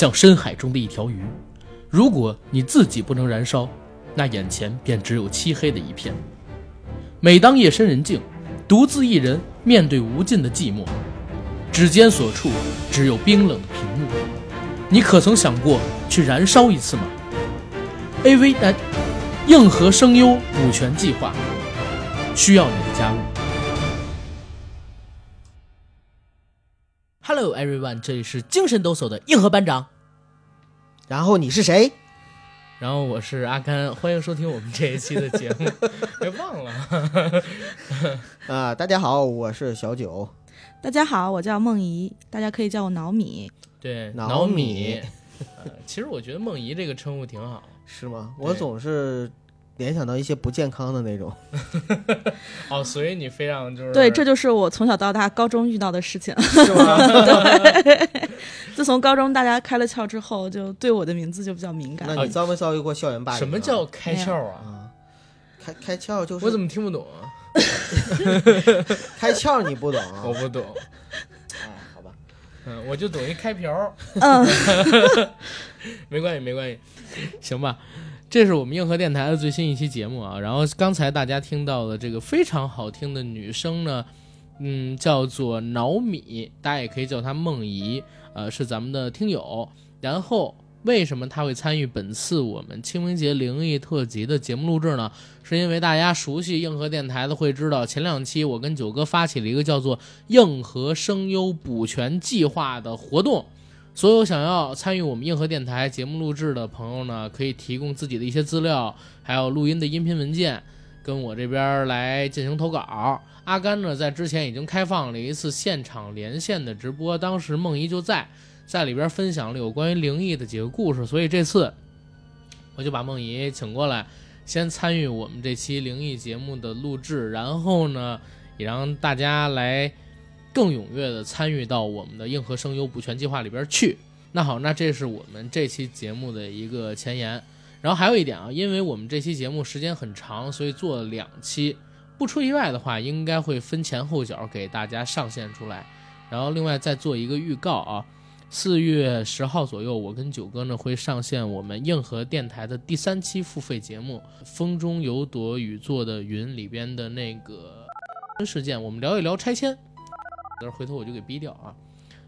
像深海中的一条鱼。如果你自己不能燃烧，那眼前便只有漆黑的一片。每当夜深人静，独自一人面对无尽的寂寞，指尖所触只有冰冷的屏幕。你可曾想过去燃烧一次吗？AV 男硬核声优补全计划需要你的加入。Hello everyone，这里是精神抖擞的硬核班长，然后你是谁？然后我是阿甘，欢迎收听我们这一期的节目。别忘了，啊，大家好，我是小九。大家好，我叫梦怡，大家可以叫我脑米。对，脑脑米呃其实我觉得梦怡这个称呼挺好。是吗？我总是联想到一些不健康的那种。哦，所以你非常就是对，这就是我从小到大高中遇到的事情。是吗？自从高中大家开了窍之后，就对我的名字就比较敏感。那你遭没遭遇过校园霸凌啊？什么叫开窍啊？啊？开开窍就是我怎么听不懂啊？开窍你不懂啊？我不懂。哎，好吧。嗯，我就懂一开瓢儿。嗯，没关系，没关系，行吧。这是我们硬核电台的最新一期节目啊。然后刚才大家听到的这个非常好听的女声呢，嗯，叫做脑米，大家也可以叫她梦怡，呃，是咱们的听友。然后为什么她会参与本次我们清明节灵异特辑的节目录制呢？是因为大家熟悉硬核电台的会知道，前两期我跟九哥发起了一个叫做“硬核声优补全计划”的活动。所有想要参与我们硬核电台节目录制的朋友呢，可以提供自己的一些资料，还有录音的音频文件，跟我这边来进行投稿。阿甘呢，在之前已经开放了一次现场连线的直播，当时梦怡就在，在里边分享了有关于灵异的几个故事，所以这次我就把梦怡请过来，先参与我们这期灵异节目的录制，然后呢，也让大家来。更踊跃的参与到我们的硬核声优补全计划里边去。那好，那这是我们这期节目的一个前言。然后还有一点啊，因为我们这期节目时间很长，所以做了两期。不出意外的话，应该会分前后脚给大家上线出来。然后另外再做一个预告啊，四月十号左右，我跟九哥呢会上线我们硬核电台的第三期付费节目《风中有朵雨做的云》里边的那个事件，我们聊一聊拆迁。但是回头我就给逼掉啊。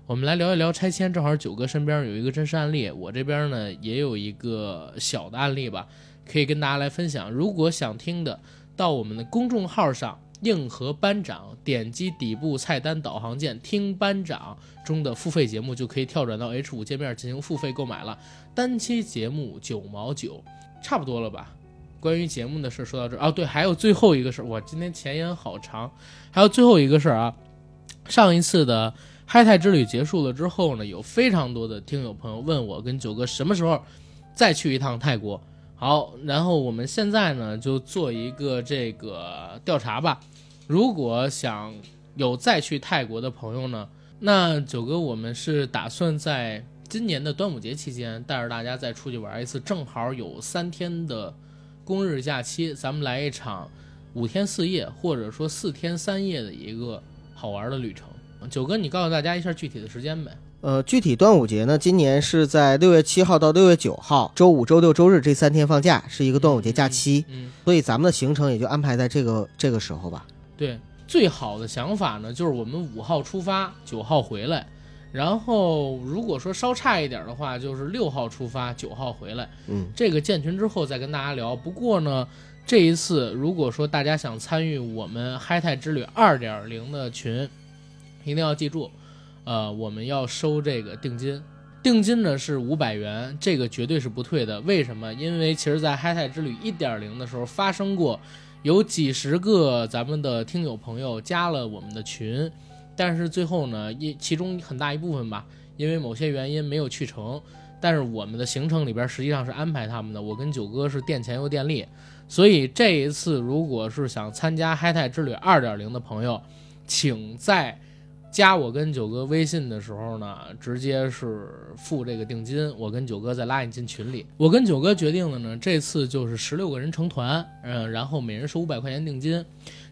我们来聊一聊拆迁，正好九哥身边有一个真实案例，我这边呢也有一个小的案例吧，可以跟大家来分享。如果想听的，到我们的公众号上“硬核班长”，点击底部菜单导航键，听班长中的付费节目，就可以跳转到 H 五界面进行付费购买了。单期节目九毛九，差不多了吧？关于节目的事说到这儿，哦对，还有最后一个事儿，我今天前言好长，还有最后一个事儿啊。上一次的嗨泰之旅结束了之后呢，有非常多的听友朋友问我跟九哥什么时候再去一趟泰国。好，然后我们现在呢就做一个这个调查吧。如果想有再去泰国的朋友呢，那九哥我们是打算在今年的端午节期间带着大家再出去玩一次，正好有三天的公日假期，咱们来一场五天四夜或者说四天三夜的一个。好玩的旅程，九哥，你告诉大家一下具体的时间呗。呃，具体端午节呢，今年是在六月七号到六月九号，周五、周六、周日这三天放假，是一个端午节假期。嗯，所以咱们的行程也就安排在这个这个时候吧。对，最好的想法呢，就是我们五号出发，九号回来。然后如果说稍差一点的话，就是六号出发，九号回来。嗯，这个建群之后再跟大家聊。不过呢。这一次，如果说大家想参与我们嗨泰之旅二点零的群，一定要记住，呃，我们要收这个定金，定金呢是五百元，这个绝对是不退的。为什么？因为其实，在嗨泰之旅一点零的时候发生过，有几十个咱们的听友朋友加了我们的群，但是最后呢，一其中很大一部分吧，因为某些原因没有去成。但是我们的行程里边实际上是安排他们的，我跟九哥是垫钱又垫力。所以这一次，如果是想参加嗨泰之旅二点零的朋友，请在加我跟九哥微信的时候呢，直接是付这个定金，我跟九哥再拉你进群里。我跟九哥决定的呢，这次就是十六个人成团，嗯，然后每人收五百块钱定金。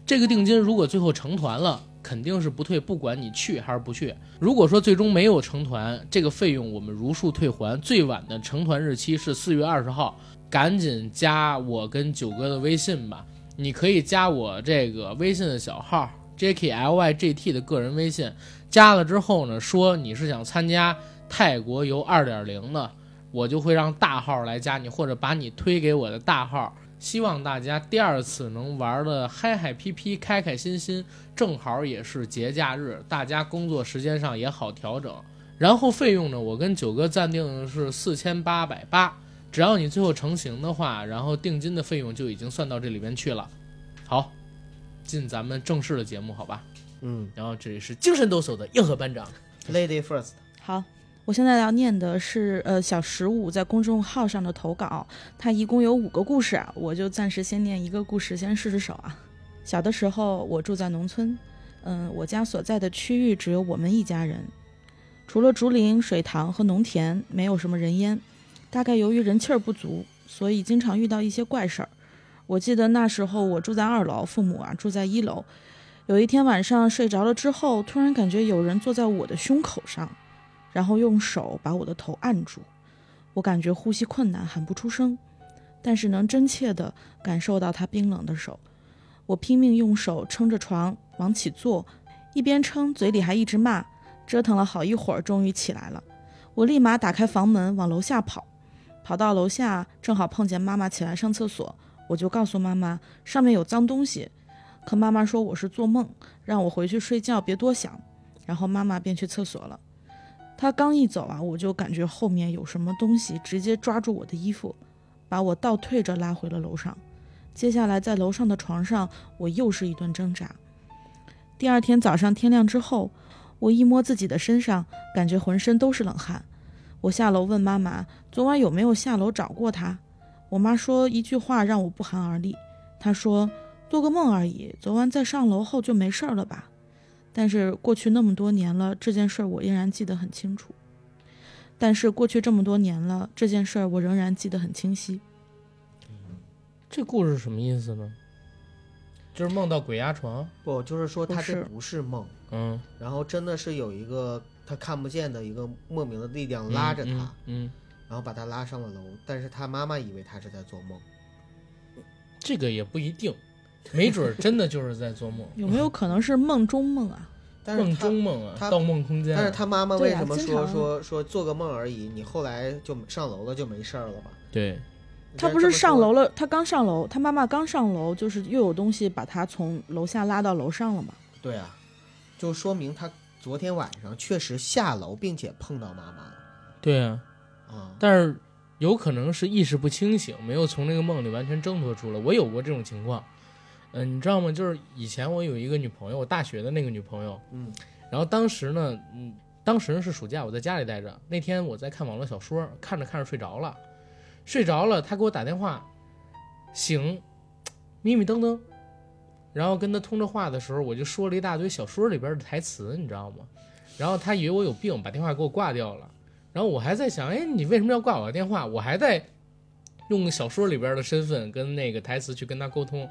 这个定金如果最后成团了，肯定是不退，不管你去还是不去。如果说最终没有成团，这个费用我们如数退还。最晚的成团日期是四月二十号，赶紧加我跟九哥的微信吧。你可以加我这个微信的小号 JKLYGT 的个人微信，加了之后呢，说你是想参加泰国游二点零的，我就会让大号来加你，或者把你推给我的大号。希望大家第二次能玩的嗨嗨皮皮、开开心心，正好也是节假日，大家工作时间上也好调整。然后费用呢，我跟九哥暂定的是四千八百八，只要你最后成型的话，然后定金的费用就已经算到这里边去了。好，进咱们正式的节目，好吧？嗯然后这里是精神抖擞的硬核班长，，Lady First，好，我现在要念的是呃小十五在公众号上的投稿，它一共有五个故事啊，我就暂时先念一个故事，先试试手啊。小的时候我住在农村，嗯，我家所在的区域只有我们一家人，除了竹林、水塘和农田，没有什么人烟。大概由于人气儿不足，所以经常遇到一些怪事儿。我记得那时候我住在二楼，父母啊住在一楼。有一天晚上睡着了之后，突然感觉有人坐在我的胸口上，然后用手把我的头按住。我感觉呼吸困难，喊不出声，但是能真切地感受到他冰冷的手。我拼命用手撑着床往起坐，一边撑嘴里还一直骂，折腾了好一会儿，终于起来了。我立马打开房门往楼下跑，跑到楼下正好碰见妈妈起来上厕所，我就告诉妈妈上面有脏东西。可妈妈说我是做梦，让我回去睡觉，别多想。然后妈妈便去厕所了。她刚一走啊，我就感觉后面有什么东西直接抓住我的衣服，把我倒退着拉回了楼上。接下来在楼上的床上，我又是一顿挣扎。第二天早上天亮之后，我一摸自己的身上，感觉浑身都是冷汗。我下楼问妈妈，昨晚有没有下楼找过他？我妈说一句话让我不寒而栗，她说做个梦而已，昨晚在上楼后就没事儿了吧？但是过去那么多年了，这件事儿我依然记得很清楚。但是过去这么多年了，这件事儿我仍然记得很清晰。这故事什么意思呢？就是梦到鬼压床，不，就是说他这不是梦，嗯，然后真的是有一个他看不见的一个莫名的力量拉着他，嗯嗯，然后把他拉上了楼，但是他妈妈以为他是在做梦。这个也不一定，没准儿真的就是在做梦，有没有可能是梦中梦啊？梦但是他，中梦啊，他盗梦空间啊。但是他妈妈为什么说、说说做个梦而已？你后来就上楼了就没事儿了吧？对，他不是上楼了，他刚上楼，他妈妈刚上楼，就是又有东西把他从楼下拉到楼上了嘛？对啊，就说明他昨天晚上确实下楼，并且碰到妈妈了对啊，啊。但是有可能是意识不清醒，没有从那个梦里完全挣脱出来。我有过这种情况，嗯、你知道吗？就是以前我有一个女朋友，我大学的那个女朋友，嗯，然后当时呢，嗯，当时是暑假，我在家里待着。那天我在看网络小说，看着看着睡着了，睡着了，他给我打电话，醒，迷迷瞪瞪，然后跟他通着话的时候，我就说了一大堆小说里边的台词，你知道吗？然后他以为我有病，把电话给我挂掉了。然后我还在想，哎，你为什么要挂我的电话？我还在用小说里边的身份跟那个台词去跟他沟通。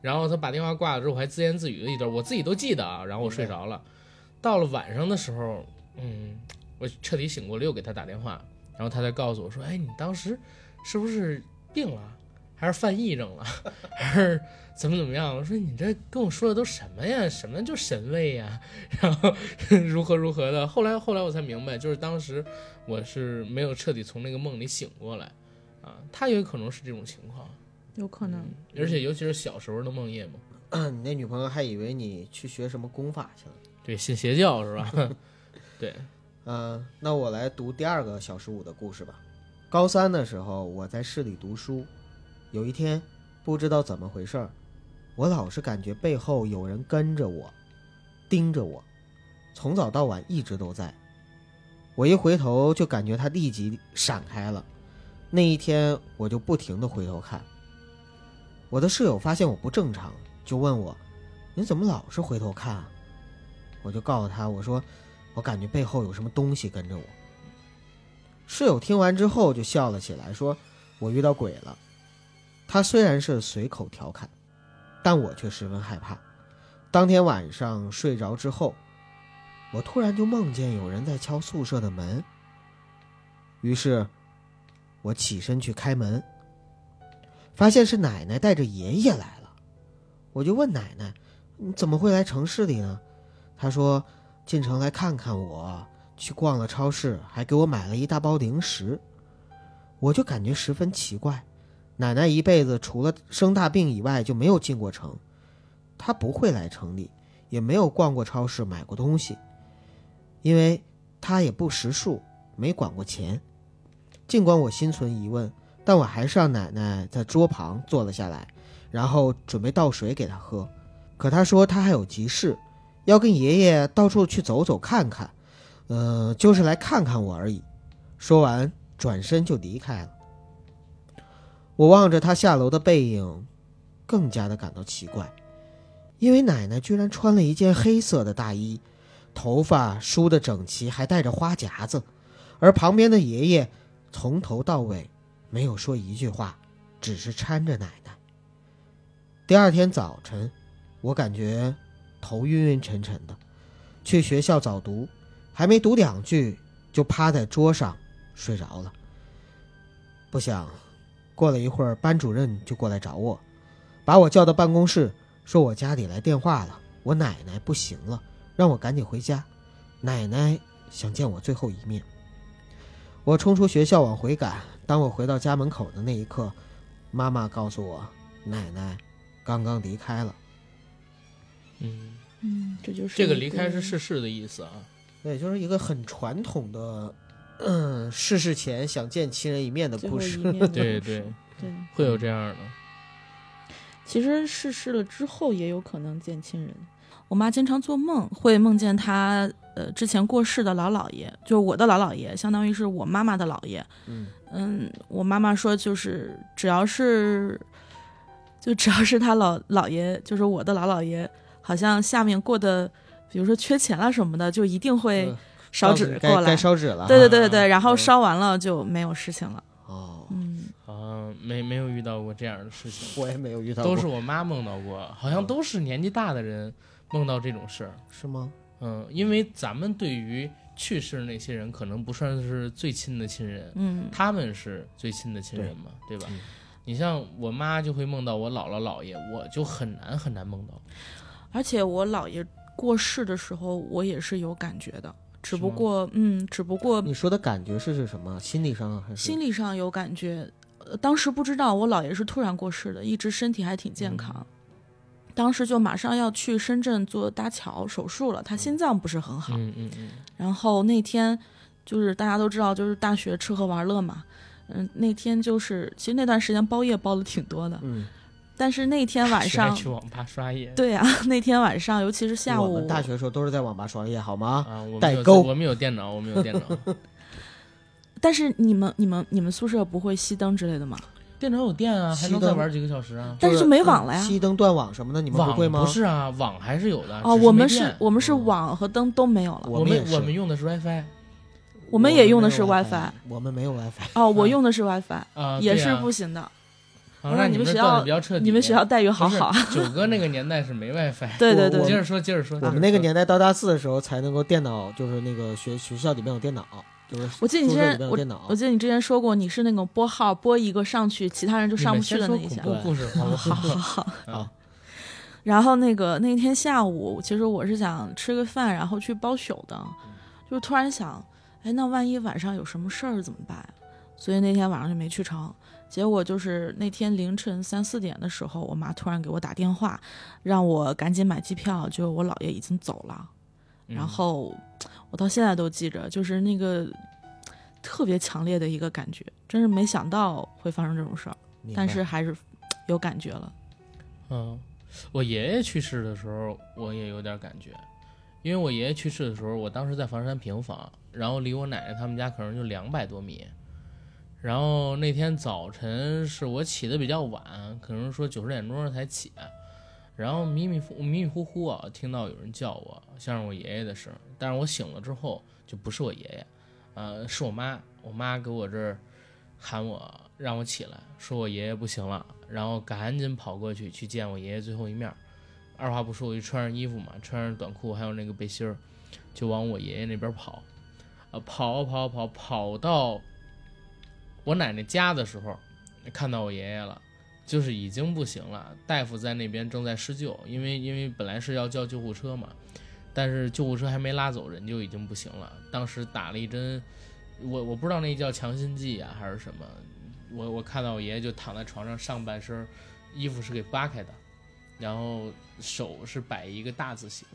然后他把电话挂了之后，我还自言自语了一段，我自己都记得啊。然后我睡着了。到了晚上的时候，嗯，我彻底醒过来，又给他打电话，然后他才告诉我说：“哎，你当时是不是病了，还是犯癔症了，还是怎么怎么样？”我说：“你这跟我说的都什么呀？什么就神位呀？然后 如何如何的？”后来后来我才明白，就是当时我是没有彻底从那个梦里醒过来啊。他有可能是这种情况，有可能。而且尤其是小时候的梦魇嘛，你那女朋友还以为你去学什么功法去了。对，信邪教是吧？对，嗯、那我来读第二个小十五的故事吧。高三的时候，我在市里读书，有一天不知道怎么回事儿，我老是感觉背后有人跟着我，盯着我，从早到晚一直都在。我一回头就感觉他立即闪开了。那一天我就不停的回头看。我的室友发现我不正常，就问我：“你怎么老是回头看啊？”我就告诉他：“我说。”我感觉背后有什么东西跟着我。室友听完之后就笑了起来，说：“我遇到鬼了。”他虽然是随口调侃，但我却十分害怕。当天晚上睡着之后，我突然就梦见有人在敲宿舍的门。于是，我起身去开门，发现是奶奶带着爷爷来了。我就问奶奶：“你怎么会来城市里呢？”她说：“进城来看看我，去逛了超市，还给我买了一大包零食。”我就感觉十分奇怪，奶奶一辈子除了生大病以外就没有进过城，她不会来城里，也没有逛过超市买过东西，因为她也不识数，没管过钱。尽管我心存疑问，但我还是让奶奶在桌旁坐了下来，然后准备倒水给她喝。可她说她还有急事，要跟爷爷到处去走走看看，嗯、就是来看看我而已。说完，转身就离开了。我望着他下楼的背影，更加的感到奇怪，因为奶奶居然穿了一件黑色的大衣，头发梳得整齐，还带着花夹子，而旁边的爷爷。从头到尾没有说一句话，只是搀着奶奶。第二天早晨，我感觉头晕晕沉沉的，去学校早读，还没读两句就趴在桌上睡着了。不想，过了一会儿，班主任就过来找我，把我叫到办公室，说我家里来电话了，我奶奶不行了，让我赶紧回家。奶奶想见我最后一面。我冲出学校往回赶。当我回到家门口的那一刻，妈妈告诉我，奶奶刚刚离开了。嗯，嗯，这就是这个离开是逝世的意思啊。对，就是一个很传统的，嗯，逝世前想见亲人一面的故事。对故事对，对。会有这样的。其实逝世了之后也有可能见亲人。我妈经常做梦，会梦见她呃之前过世的老姥爷，就是我的老姥爷，相当于是我妈妈的姥爷。嗯嗯，我妈妈说就是只要是，就只要是他老姥爷，就是我的老姥爷，好像下面过的，比如说缺钱了什么的，就一定会嗯烧纸过来该该。烧纸了。对对对对对，然后嗯烧完了就没有事情了。哦，嗯，好像没没有遇到过这样的事情，我也没有遇到过。都是我妈梦到过，好像都是年纪大的人梦到这种事儿。是吗？嗯，因为咱们对于去世的那些人，可能不算是最亲的亲人，嗯，他们是最亲的亲人嘛，对吧？嗯你像我妈就会梦到我姥姥姥爷，我就很难很难梦到。而且我姥爷过世的时候，我也是有感觉的，只不过，嗯，只不过你说的感觉是是什么？心理上还是心理上有感觉。呃，当时不知道我姥爷是突然过世的，一直身体还挺健康。当时就马上要去深圳做搭桥手术了，他心脏不是很好。嗯嗯嗯，然后那天就是大家都知道，就是大学吃喝玩乐嘛。嗯，那天就是其实那段时间包夜包的挺多的，嗯，但是那天晚上，去网吧刷夜。对啊、那天晚上尤其是下午我们，大学的时候都是在网吧刷夜，好吗？啊，我代沟我们有电脑，我们有电脑，但是你们你们你们宿舍不会熄灯之类的吗？电脑有电啊，还能再玩几个小时啊。但是就就没网了呀嗯熄灯断网什么的，你们不会吗？不是啊，网还是有的。哦，我们是我们是嗯网和灯都没有了，我我们我们用的是 WiFi 我们也用的是 WiFi。我们没有 WiFi。哦，我啊用的是 WiFi，、啊，也是不行的。啊那那们这断你们学校比较彻底。你们学校待遇好好啊。九哥那个年代是没 WiFi。对对对我接着说，接着说。我们那个年代到大四的时候才能够电脑，就是那个学学校里面有电脑，就是我记得你之前我电脑我。记得你之前说过，你是那种拨号拨一个上去，其他人就上不去的那一项你们先说。恐怖故事，哦好好好好。好 然后那个那天下午，其实我是想吃个饭，然后去包宿的，就突然想，哎，那万一晚上有什么事儿怎么办？所以那天晚上就没去成。结果就是那天凌晨三四点的时候，我妈突然给我打电话，让我赶紧买机票，就我姥爷已经走了。嗯然后我到现在都记着，就是那个特别强烈的一个感觉，真是没想到会发生这种事儿，但是还是有感觉了。嗯，我爷爷去世的时候，我也有点感觉，因为我爷爷去世的时候，我当时在房山平房，然后离我奶奶他们家可能就两百多米。然后那天早晨是我起的比较晚，可能说九十点钟才起，然后迷迷糊迷迷糊糊啊，听到有人叫我，像是我爷爷的声，但是我醒了之后就不是我爷爷，呃，是我妈，我妈给我这儿喊我，让我起来，说我爷爷不行了，然后赶紧跑过去去见我爷爷最后一面。二话不说我就穿上衣服嘛，穿上短裤还有那个背心儿，就往我爷爷那边跑，啊，跑跑跑跑到我奶奶家的时候，看到我爷爷了，就是已经不行了，大夫在那边正在施救，因为因为本来是要叫救护车嘛，但是救护车还没拉走，人就已经不行了，当时打了一针，我我不知道那叫强心剂啊还是什么，我我看到我爷爷就躺在床上，上半身衣服是给扒开的。然后手是摆一个大字形，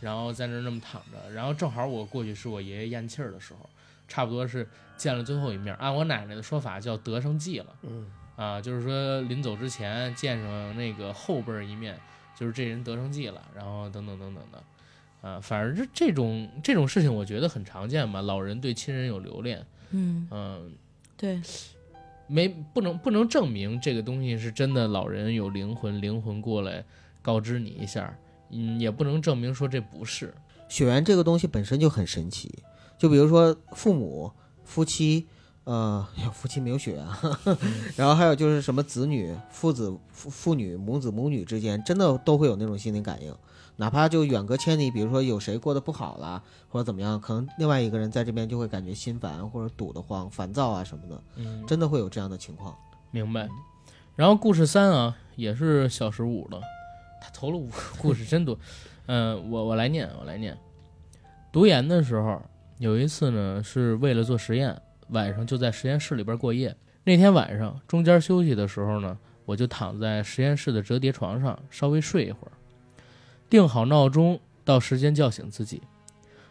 然后在那儿那么躺着，然后正好我过去是我爷爷咽气儿的时候，差不多是见了最后一面。按我奶奶的说法叫得上计了，嗯。啊，就是说临走之前见上那个后辈儿一面，就是这人得上计了，然后等等等等的，啊，反正这这种这种事情我觉得很常见嘛，老人对亲人有留恋，嗯，嗯，对，没不能不能证明这个东西是真的，老人有灵魂，灵魂过来告知你一下，嗯，也不能证明说这不是，血缘这个东西本身就很神奇，就比如说父母、夫妻，呃，夫妻没有血缘啊，然后还有就是什么子女、父子、父父女、母子、母女之间，真的都会有那种心灵感应，哪怕就远隔千里，比如说有谁过得不好了，或者怎么样，可能另外一个人在这边就会感觉心烦或者堵得慌、烦躁啊什么的，嗯，真的会有这样的情况。明白。然后故事三啊，也是小十五了，他投了五个故事，真多。嗯、我我来念，我来念。读研的时候，有一次呢，是为了做实验，晚上就在实验室里边过夜。那天晚上中间休息的时候呢，我就躺在实验室的折叠床上稍微睡一会儿，定好闹钟，到时间叫醒自己。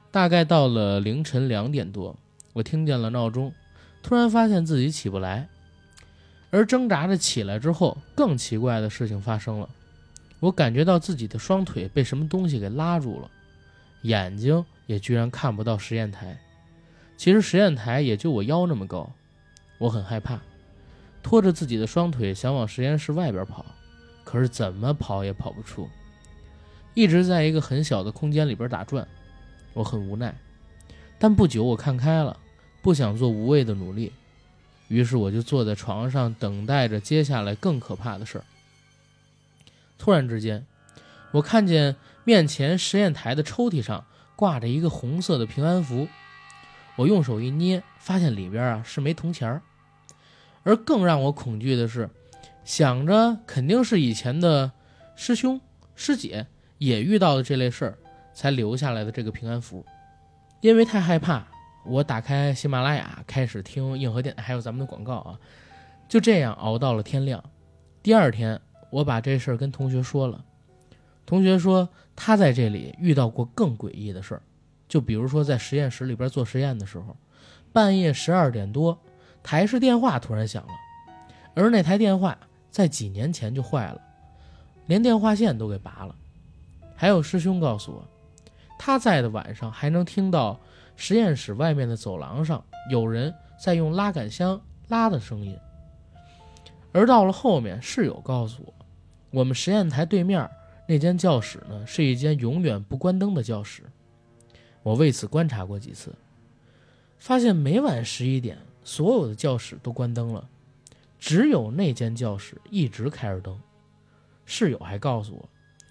大概到了凌晨两点多，我听见了闹钟，突然发现自己起不来。而挣扎着起来之后，更奇怪的事情发生了，我感觉到自己的双腿被什么东西给拉住了，眼睛也居然看不到实验台。其实实验台也就我腰那么高，我很害怕，拖着自己的双腿想往实验室外边跑，可是怎么跑也跑不出，一直在一个很小的空间里边打转，我很无奈。但不久我看开了，不想做无谓的努力。于是我就坐在床上等待着接下来更可怕的事儿。突然之间，我看见面前实验台的抽屉上挂着一个红色的平安符，我用手一捏，发现里边啊是枚铜钱儿。而更让我恐惧的是，想着肯定是以前的师兄师姐也遇到了这类事儿，才留下来的这个平安符。因为太害怕，我打开喜马拉雅，开始听硬核电台，还有咱们的广告啊，就这样熬到了天亮。第二天，我把这事儿跟同学说了，同学说他在这里遇到过更诡异的事儿，就比如说在实验室里边做实验的时候，半夜十二点多，台式电话突然响了，而那台电话在几年前就坏了，连电话线都给拔了。还有师兄告诉我，他在的晚上还能听到。实验室外面的走廊上有人在用拉杆箱拉的声音，而到了后面，室友告诉我，我们实验台对面那间教室呢是一间永远不关灯的教室。我为此观察过几次，发现每晚十一点，所有的教室都关灯了，只有那间教室一直开着灯。室友还告诉我，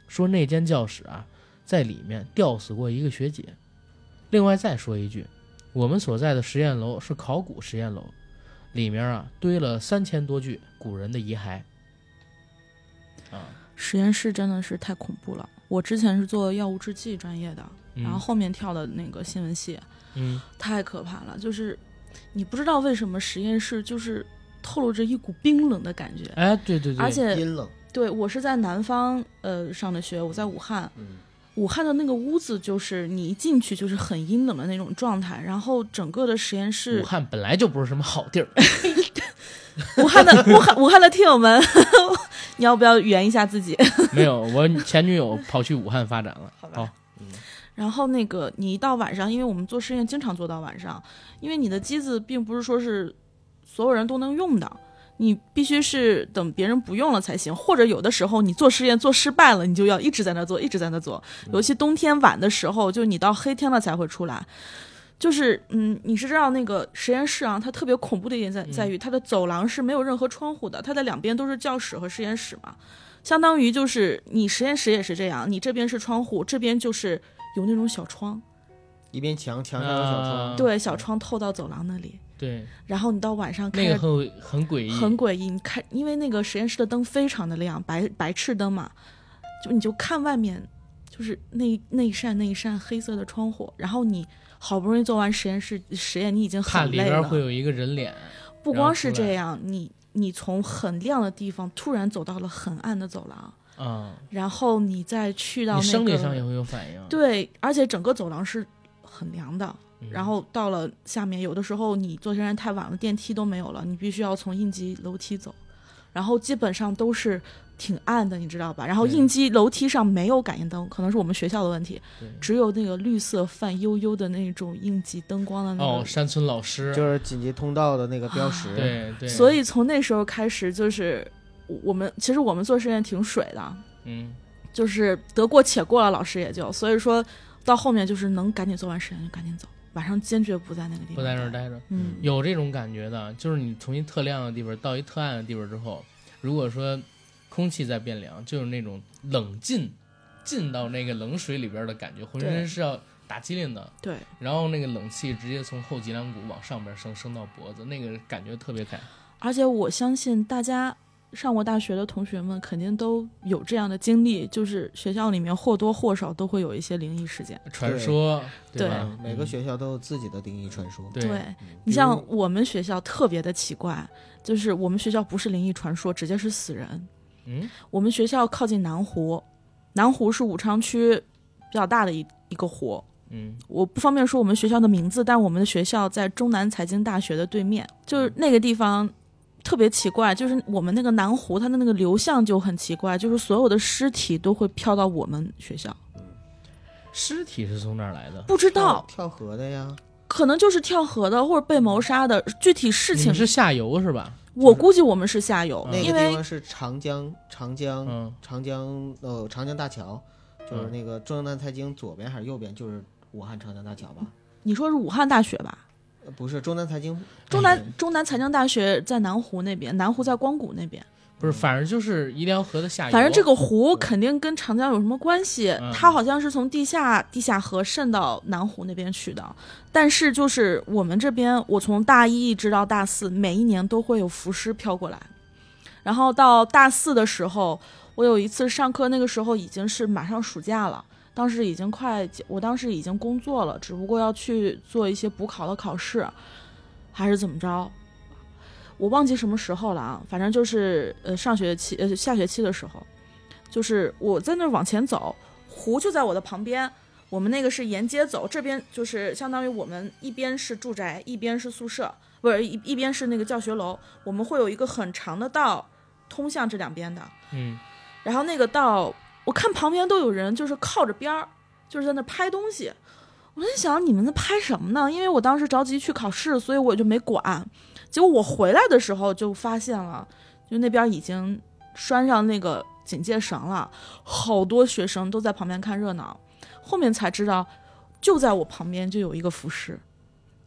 说那间教室啊，在里面吊死过一个学姐。另外再说一句，我们所在的实验楼是考古实验楼，里面啊堆了三千多具古人的遗骸。啊，实验室真的是太恐怖了。我之前是做药物制剂专业的，嗯然后后面跳的那个新闻系，嗯太可怕了。就是你不知道为什么实验室就是透露着一股冰冷的感觉，哎，对对对，而且阴冷，对我是在南方呃上的学，我在武汉，嗯，武汉的那个屋子就是你一进去就是很阴冷的那种状态，然后整个的实验室武，汉本来就不是什么好地儿。武汉的武汉武汉的听友们，你要不要圆一下自己？没有，我前女友跑去武汉发展了。好吧好，然后那个你一到晚上，因为我们做实验经常做到晚上，因为你的机子并不是说是所有人都能用的，你必须是等别人不用了才行，或者有的时候你做实验做失败了，你就要一直在那做，一直在那做。尤其冬天晚的时候，就你到黑天了才会出来。就是，嗯，你是知道那个实验室啊，它特别恐怖的一点在在于它的走廊是没有任何窗户的，它的两边都是教室和实验室嘛。相当于就是你实验室也是这样，你这边是窗户，这边就是有那种小窗，一边墙墙上有小窗，啊。对，小窗透到走廊那里，对，然后你到晚上开着那个很很诡异，很诡异。你看，因为那个实验室的灯非常的亮，白白炽灯嘛，就你就看外面，就是那那一扇那一扇黑色的窗户，然后你好不容易做完实验室实验，你已经很累了。边会有一个人脸，不光是这样，你你从很亮的地方突然走到了很暗的走廊，嗯，然后你再去到那个生理上也会有反应。对，而且整个走廊是很凉的。嗯，然后到了下面，有的时候你做实验太晚了，电梯都没有了，你必须要从应急楼梯走，然后基本上都是挺暗的，你知道吧？然后应急楼梯上没有感应灯，可能是我们学校的问题，对只有那个绿色泛悠悠的那种应急灯光的那种。哦，山村老师，就是紧急通道的那个标识。，对对，所以从那时候开始，就是我们其实我们做实验挺水的，嗯，就是得过且过了，老师也就所以说到后面就是能赶紧做完实验就赶紧走，晚上坚决不在那个地方不在那儿待着。嗯，有这种感觉的，就是你从一特亮的地方到一特暗的地方之后，如果说空气在变凉，就是那种冷进进到那个冷水里边的感觉，浑身是要打激灵的。对。然后那个冷气直接从后脊梁骨往上边升，升到脖子，那个感觉特别感。而且我相信大家上过大学的同学们肯定都有这样的经历，就是学校里面或多或少都会有一些灵异事件。传说，对每个嗯学校都有自己的灵异传说。对嗯你像我们学校特别的奇怪，就是我们学校不是灵异传说，直接是死人。嗯，我们学校靠近南湖，南湖是武昌区比较大的一一个湖。嗯。我不方便说我们学校的名字，但我们的学校在中南财经大学的对面，就是那个地方特别奇怪，就是我们那个南湖它的那个流向就很奇怪，就是所有的尸体都会飘到我们学校，尸体是从哪儿来的？不知道。跳跳河的呀，可能就是跳河的或者被谋杀的，具体事情是下游是吧？我估计我们是下游，嗯因为那个地方是长江，长江，嗯长江，呃，长江大桥，就是嗯那个中南财经左边还是右边，就是武汉长江大桥吧？你说是武汉大学吧？呃不是中南财经，中南中南财经大学在南湖那边，南湖在光谷那边。不是，反正就是一条河的下游。反正这个湖肯定跟长江有什么关系？嗯它好像是从地下地下河渗到南湖那边去的。但是就是我们这边，我从大一一直到大四，每一年都会有浮尸飘过来。然后到大四的时候，我有一次上课，那个时候已经是马上暑假了，当时已经快，我当时已经工作了，只不过要去做一些补考的考试，还是怎么着？我忘记什么时候了啊，反正就是呃上学期呃下学期的时候，就是我在那儿往前走，湖就在我的旁边。我们那个是沿街走，这边就是相当于我们一边是住宅，一边是宿舍，不是一一边是那个教学楼。我们会有一个很长的道通向这两边的。嗯，然后那个道，我看旁边都有人，就是靠着边儿，就是在那拍东西。我在想你们在拍什么呢？因为我当时着急去考试，所以我就没管。结果我回来的时候就发现了，就那边已经拴上那个警戒绳了，好多学生都在旁边看热闹。后面才知道，就在我旁边就有一个浮尸，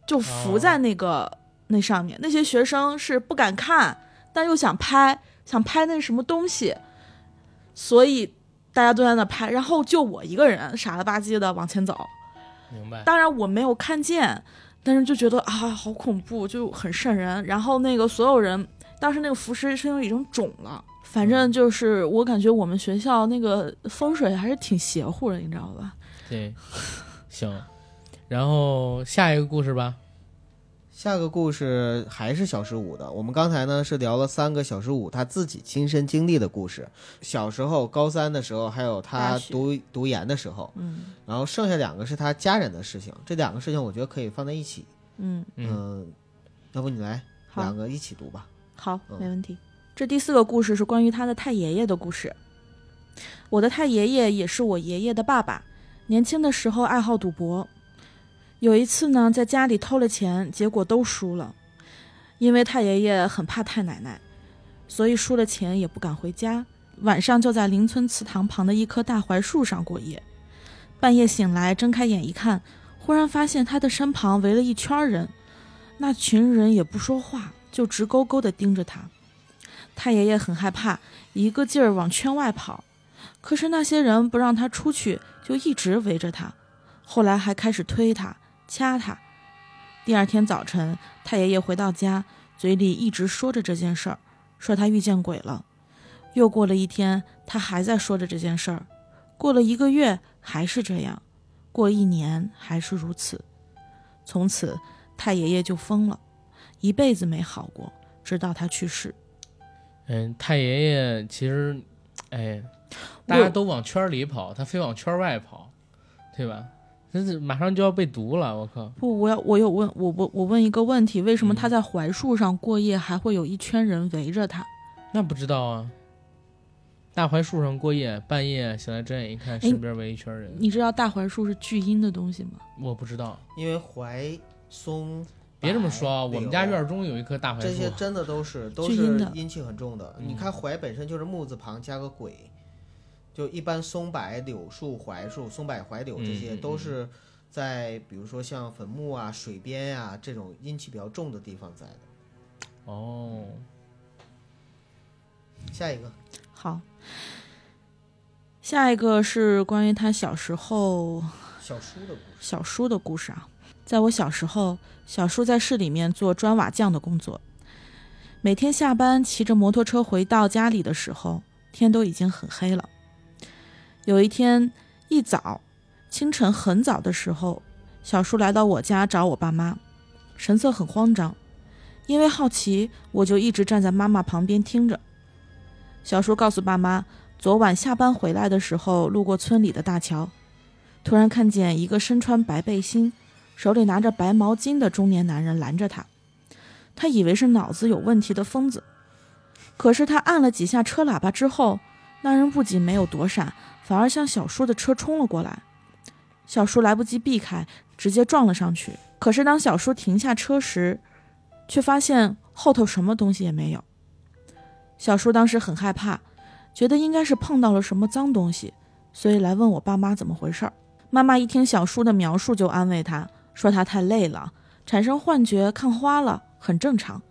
就浮在那个、那上面。那些学生是不敢看，但又想拍，想拍那什么东西，所以大家都在那拍，然后就我一个人傻了吧唧的往前走。明白。当然我没有看见，但是就觉得啊好恐怖，就很瘆人。然后那个所有人，当时那个浮尸是因为已经肿了，反正就是我感觉我们学校那个风水还是挺邪乎的，你知道吧？对，行。然后下一个故事吧。下个故事还是小十五的。我们刚才呢是聊了三个小十五他自己亲身经历的故事，小时候高三的时候，还有他读读研的时候，嗯然后剩下两个是他家人的事情。这两个事情我觉得可以放在一起。嗯，嗯，嗯，要不你来两个一起读吧。好，嗯没问题。这第四个故事是关于他的太爷爷的故事。我的太爷爷也是我爷爷的爸爸，年轻的时候爱好赌博。有一次呢，在家里偷了钱，结果都输了。因为太爷爷很怕太奶奶，所以输了钱也不敢回家，晚上就在邻村祠堂旁的一棵大槐树上过夜。半夜醒来，睁开眼一看，忽然发现他的身旁围了一圈人，那群人也不说话，就直勾勾地盯着他。太爷爷很害怕，一个劲儿往圈外跑。可是那些人不让他出去，就一直围着他。后来还开始推他、掐他。第二天早晨，太爷爷回到家，嘴里一直说着这件事儿，说他遇见鬼了。又过了一天，他还在说着这件事儿。过了一个月，还是这样；过一年，还是如此。从此，太爷爷就疯了，一辈子没好过，直到他去世。嗯，太爷爷其实，哎，大家都往圈里跑，他非往圈外跑，对吧？这是马上就要被毒了，我靠！不，我要我有问，我我我问一个问题：为什么他在槐树上过夜，还会有一圈人围着他？那不知道啊。大槐树上过夜，半夜醒来睁眼一看，身边围一圈人。你知道大槐树是巨阴的东西吗？我不知道，因为槐松。别这么说啊，我们家院中有一棵大槐树。这些真的都是都是阴气很重的。你看槐本身就是木字旁加个鬼，就一般松柏、柳树、槐树、松柏、槐柳这些都是在比如说像坟墓啊、水边呀这种阴气比较重的地方栽的。哦，下一个。好，下一个是关于他小时候小叔的故事。小叔的故事啊，在我小时候，小叔在市里面做砖瓦匠的工作。每天下班骑着摩托车回到家里的时候，天都已经很黑了。有一天一早，清晨很早的时候，小叔来到我家找我爸妈，神色很慌张。因为好奇，我就一直站在妈妈旁边听着。小叔告诉爸妈，昨晚下班回来的时候，路过村里的大桥，突然看见一个身穿白背心、手里拿着白毛巾的中年男人拦着他。他以为是脑子有问题的疯子，可是他按了几下车喇叭之后，那人不仅没有躲闪，反而向小叔的车冲了过来。小叔来不及避开，直接撞了上去。可是当小叔停下车时，却发现后头什么东西也没有。小叔当时很害怕，觉得应该是碰到了什么脏东西，所以来问我爸妈怎么回事儿。妈妈一听小叔的描述，就安慰他说他太累了，产生幻觉、看花了，很正常。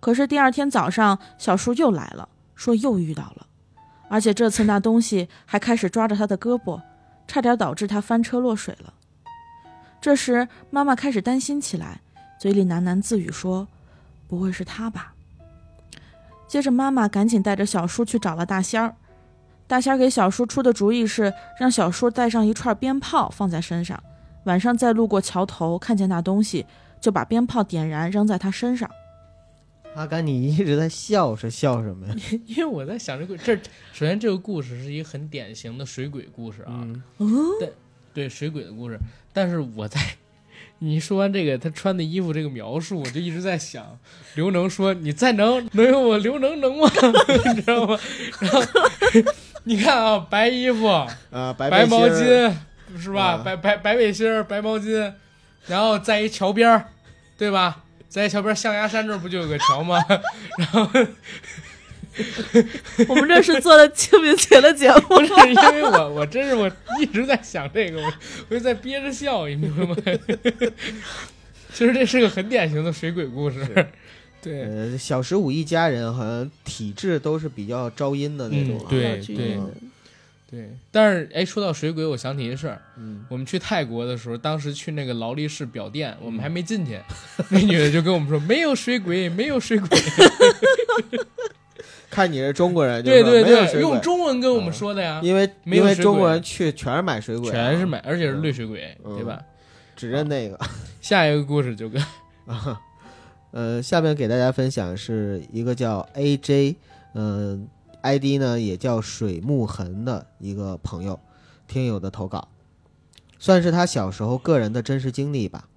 可是第二天早上，小叔又来了，说又遇到了，而且这次那东西还开始抓着他的胳膊，差点导致他翻车落水了。这时妈妈开始担心起来，嘴里喃喃自语说：“不会是他吧？”接着，妈妈赶紧带着小叔去找了大仙儿。大仙给小叔出的主意是让小叔带上一串鞭炮放在身上，晚上再路过桥头看见那东西，就把鞭炮点燃扔在他身上。阿甘，你一直在笑，是笑什么呀？因为我在想这个，这首先这个故事是一个很典型的水鬼故事啊，对对，水鬼的故事。但是我在。你说完这个，他穿的衣服这个描述，我就一直在想，刘能说你再能能有我刘能能吗？你知道吗？然后你看啊，白衣服啊，白毛巾是吧？白白白背心儿，白毛巾，然后在一桥边儿，对吧？在桥边象牙山这儿不就有个桥吗？然后。我们这是做的清明节的节目，不是因为我，我真是我一直在想这个，我我就在憋着笑，你明白吗？其实这是个很典型的水鬼故事。对，呃，小十五一家人好像体质都是比较招阴的那种，对对对。但是哎，说到水鬼，我想起一事儿，嗯，我们去泰国的时候，当时去那个劳力士表店，我们还没进去，那女的就跟我们说没有水鬼，没有水鬼。看你是中国人，对对对，用中文跟我们说的呀，因为因为中国人去全是买水鬼，全是买，而且是绿水鬼，对吧？只认那个。下一个故事就跟啊，呃，下面给大家分享是一个叫 AJ，嗯，ID 呢也叫水木痕的一个朋友听友的投稿，算是他小时候个人的真实经历吧。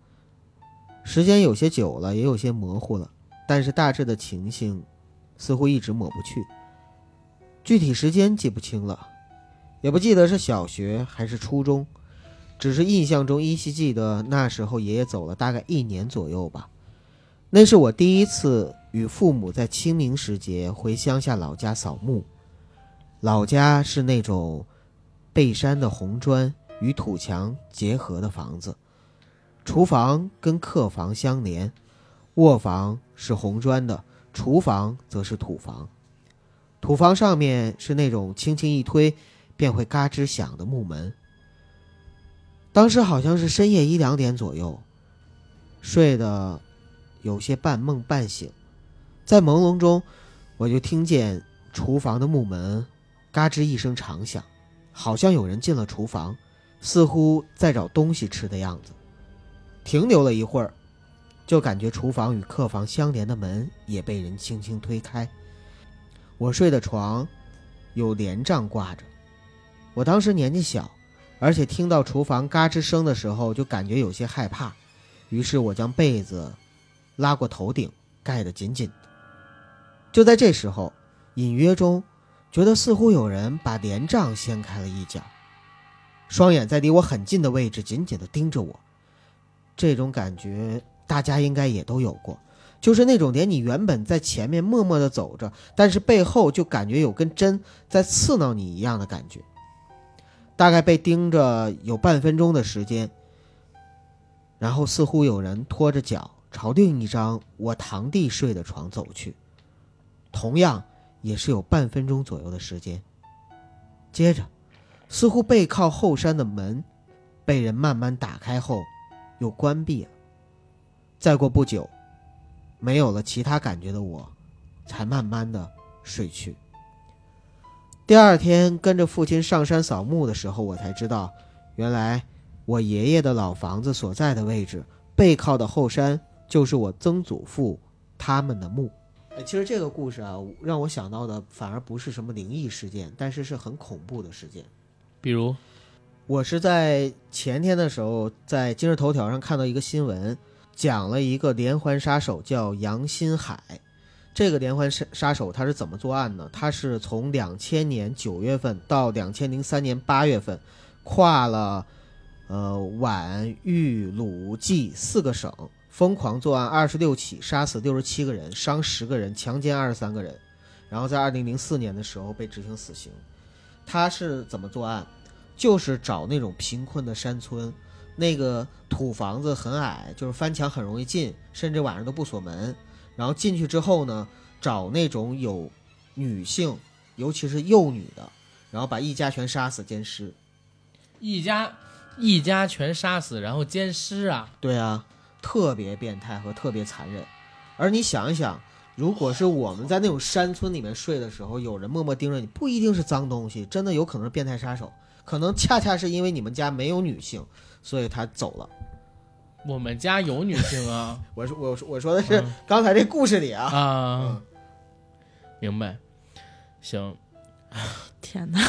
时间有些久了，也有些模糊了，但是大致的情形。似乎一直抹不去，具体时间记不清了，也不记得是小学还是初中，只是印象中依稀记得那时候爷爷走了大概一年左右吧。那是我第一次与父母在清明时节回乡下老家扫墓，老家是那种背山的红砖与土墙结合的房子，厨房跟客房相连，卧房是红砖的。厨房则是土房，土房上面是那种轻轻一推便会嘎吱响的木门。当时好像是深夜一两点左右，睡得有些半梦半醒，在朦胧中，我就听见厨房的木门嘎吱一声长响，好像有人进了厨房，似乎在找东西吃的样子。停留了一会儿，就感觉厨房与客房相连的门也被人轻轻推开。我睡的床有帘帐挂着，我当时年纪小。而且听到厨房嘎吱声的时候，就感觉有些害怕，于是我将被子拉过头顶，盖得紧紧的。就在这时候，隐约中觉得似乎有人把帘帐掀开了一角，双眼在离我很近的位置紧紧的盯着我。这种感觉大家应该也都有过，就是那种连你原本在前面默默的走着，但是背后就感觉有根针在刺挠你一样的感觉。大概被盯着有半分钟的时间，然后似乎有人拖着脚朝另一张我堂弟睡的床走去，同样也是有半分钟左右的时间。接着，似乎背靠后山的门被人慢慢打开后又关闭了。再过不久，没有了其他感觉的我，才慢慢的睡去。第二天跟着父亲上山扫墓的时候，我才知道，原来我爷爷的老房子所在的位置背靠的后山就是我曾祖父他们的墓。哎，其实这个故事啊，让我想到的反而不是什么灵异事件，但是是很恐怖的事件。比如，我是在前天的时候在今日头条上看到一个新闻，讲了一个连环杀手叫杨新海。这个连环杀杀手他是怎么作案呢？他是从两千年九月份到两千零三年八月份，跨了呃皖豫鲁冀四个省，疯狂作案二十六起，杀死六十七个人，伤十个人，强奸二十三个人，然后在二零零四年的时候被执行死刑。他是怎么作案？就是找那种贫困的山村，那个土房子很矮，就是翻墙很容易进，甚至晚上都不锁门。然后进去之后呢，找那种有女性，尤其是幼女的，然后把一家全杀死奸尸，一家一家全杀死，然后奸尸啊？对啊，特别变态和特别残忍。而你想一想，如果是我们在那种山村里面睡的时候，有人默默盯着你，不一定是脏东西，真的有可能是变态杀手，可能恰恰是因为你们家没有女性，所以他走了。我们家有女性啊，我说我说我说的是刚才这故事里啊。啊，明白，行，天哪，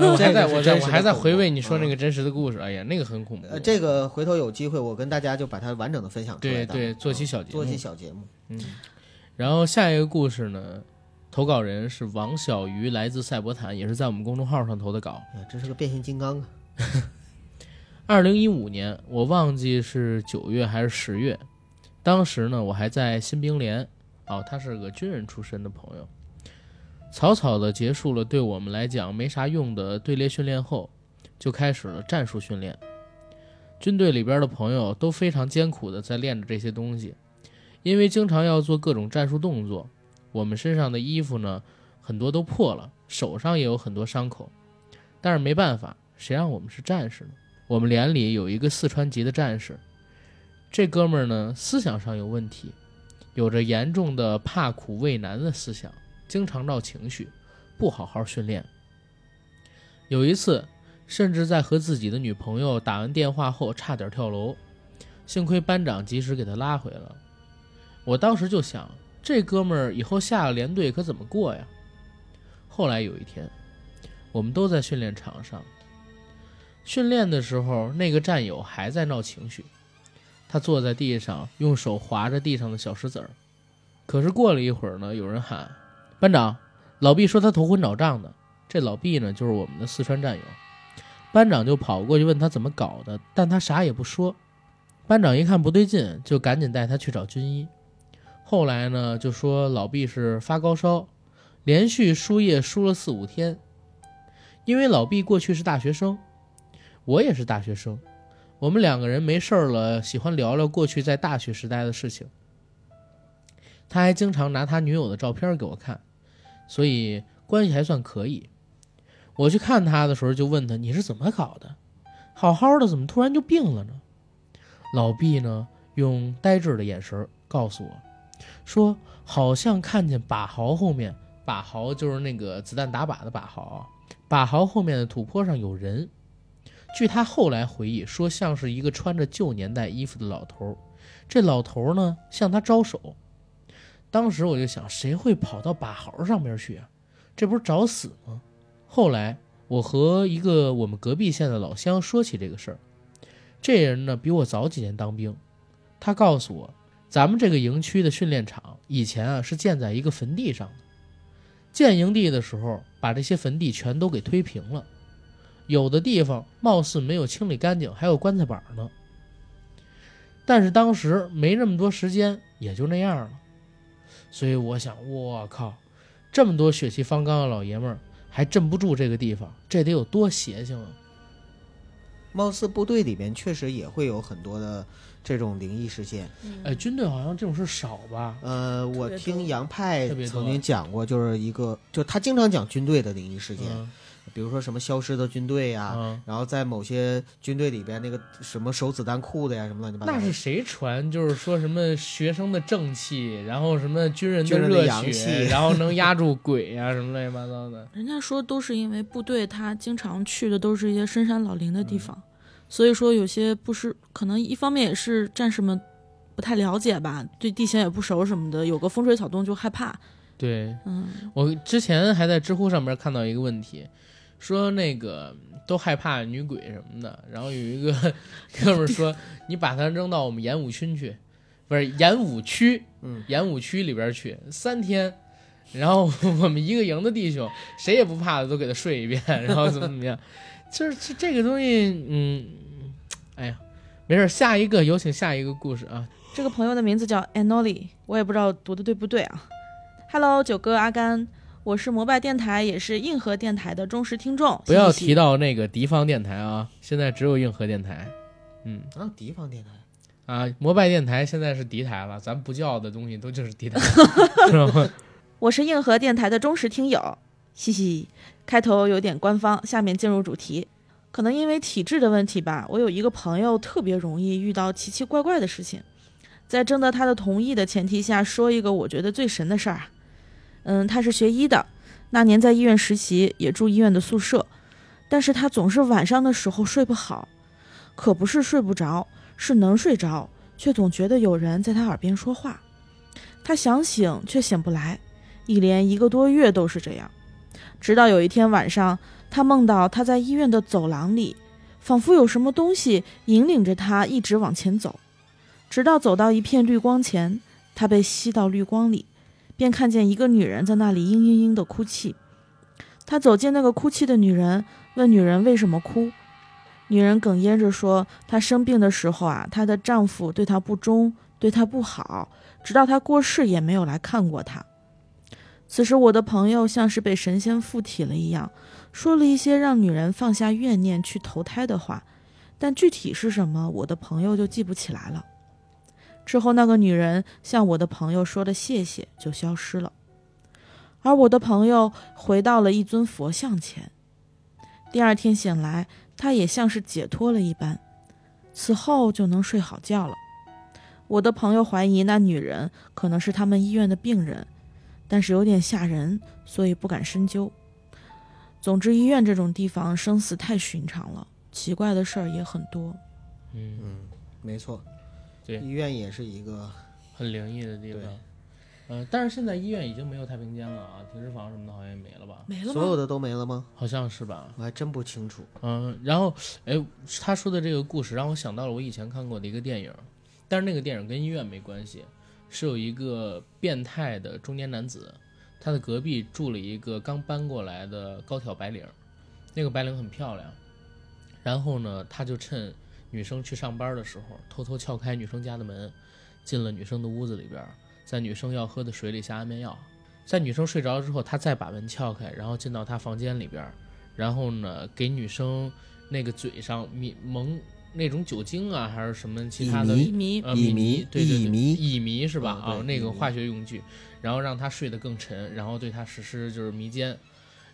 我还在我在我还在回味你说那个真实的故事，哎呀，那个很恐怖。呃，这个回头有机会我跟大家就把它完整的分享出来，对对，做期小节做期小节目，嗯。然后下一个故事呢，投稿人是王小鱼，来自赛博坦，也是在我们公众号上投的稿。哎，这是个变形金刚啊。二零一五年，我忘记是九月还是十月，当时呢，我还在新兵连，哦，他是个军人出身的朋友，草草的结束了对我们来讲没啥用的队列训练后，就开始了战术训练。军队里边的朋友都非常艰苦的在练着这些东西，因为经常要做各种战术动作，我们身上的衣服呢，很多都破了，手上也有很多伤口，但是没办法，谁让我们是战士呢？我们连里有一个四川籍的战士，这哥们儿呢思想上有问题，有着严重的怕苦畏难的思想，经常闹情绪，不好好训练。有一次，甚至在和自己的女朋友打完电话后差点跳楼，幸亏班长及时给他拉回了。我当时就想，这哥们儿以后下了连队可怎么过呀？后来有一天，我们都在训练场上。训练的时候，那个战友还在闹情绪，他坐在地上，用手划着地上的小石子儿。可是过了一会儿呢，有人喊：“班长，老毕说他头昏脑胀的。”这老毕呢，就是我们的四川战友。班长就跑过去问他怎么搞的，但他啥也不说。班长一看不对劲，就赶紧带他去找军医。后来呢，就说老毕是发高烧，连续输液输了四五天。因为老毕过去是大学生。我也是大学生，我们两个人没事儿了，喜欢聊聊过去在大学时代的事情。他还经常拿他女友的照片给我看，所以关系还算可以。我去看他的时候，就问他你是怎么搞的，好好的怎么突然就病了呢？老毕呢，用呆滞的眼神告诉我，说好像看见靶壕后面，靶壕就是那个子弹打靶的靶壕，靶壕后面的土坡上有人。据他后来回忆说，像是一个穿着旧年代衣服的老头。这老头呢，向他招手。当时我就想，谁会跑到靶壕上面去啊？这不是找死吗？后来我和一个我们隔壁县的老乡说起这个事儿，这人呢比我早几年当兵，他告诉我，咱们这个营区的训练场以前啊是建在一个坟地上的，建营地的时候把这些坟地全都给推平了。有的地方貌似没有清理干净，还有棺材板呢。但是当时没那么多时间，也就那样了。所以我想，我靠，这么多血气方刚的老爷们儿还镇不住这个地方，这得有多邪性啊！貌似部队里面确实也会有很多的这种灵异事件。哎，军队好像这种事少吧？呃，我听杨派曾经讲过，就是一个，就他经常讲军队的灵异事件，嗯比如说什么消失的军队呀、嗯，然后在某些军队里边那个什么手子弹库的呀，什么乱七八糟的。那是谁传？就是说什么学生的正气，然后什么军人军人的热血，阳气然后能压住鬼呀、什么乱七八糟的。人家说都是因为部队他经常去的都是一些深山老林的嗯地方，所以说有些不是可能一方面也是战士们不太了解吧，对地形也不熟什么的，有个风吹草动就害怕。对，嗯，我之前还在知乎上面看到一个问题，说那个都害怕女鬼什么的，然后有一个 哥们儿说，你把它扔到我们演武区去，不是演武区，嗯，演武区里边去三天，然后我们一个营的弟兄谁也不怕的都给他睡一遍，然后怎么怎么样，就是这这个东西，嗯，哎呀，没事儿，下一个有请下一个故事啊，这个朋友的名字叫 Anoli，我也不知道读的对不对啊。Hello，九哥阿甘，我是摩拜电台也是硬核电台的忠实听众。不要提到那个敌方电台啊，现在只有硬核电台，嗯。啊，敌方电台。啊，摩拜电台现在是敌台了，咱不叫的东西都就是敌台，知道吗？我是硬核电台的忠实听友，嘻嘻。开头有点官方，下面进入主题。可能因为体质的问题吧，我有一个朋友特别容易遇到奇奇怪怪的事情。在征得他的同意的前提下，说一个我觉得最神的事儿啊。嗯，他是学医的，那年在医院实习，也住医院的宿舍，但是他总是晚上的时候睡不好，可不是睡不着，是能睡着，却总觉得有人在他耳边说话。他想醒却醒不来，一连一个多月都是这样，直到有一天晚上，他梦到他在医院的走廊里，仿佛有什么东西引领着他一直往前走，直到走到一片绿光前，他被吸到绿光里，便看见一个女人在那里嘤嘤嘤的哭泣。他走进那个哭泣的女人，问女人为什么哭。女人哽咽着说：“她生病的时候啊，她的丈夫对她不忠，对她不好，直到她过世也没有来看过她。”此时，我的朋友像是被神仙附体了一样，说了一些让女人放下怨念去投胎的话，但具体是什么，我的朋友就记不起来了。之后，那个女人向我的朋友说了谢谢，就消失了。而我的朋友回到了一尊佛像前。第二天醒来，他也像是解脱了一般，此后就能睡好觉了。我的朋友怀疑那女人可能是他们医院的病人，但是有点吓人，所以不敢深究。总之，医院这种地方生死太寻常了，奇怪的事儿也很多。嗯，嗯，没错，对医院也是一个很灵异的地方对。嗯、但是现在医院已经没有太平间了啊，停尸房什么的好像也没了吧？没了所有的都没了吗？好像是吧？我还真不清楚。嗯，然后，哎，他说的这个故事让我想到了我以前看过的一个电影，但是那个电影跟医院没关系，是有一个变态的中年男子，他的隔壁住了一个刚搬过来的高挑白领，那个白领很漂亮，然后呢，他就趁女生去上班的时候，偷偷撬开女生家的门，进了女生的屋子里边，在女生要喝的水里下安眠药，在女生睡着之后，他再把门撬开，然后进到她房间里边。然后呢，给女生那个嘴上迷蒙那种酒精啊，还是什么其他的乙乙醚，呃乙醚，醚对对对，乙醚乙醚是吧？啊那个化学用具，然后让她睡得更沉，然后对她实施就是迷奸。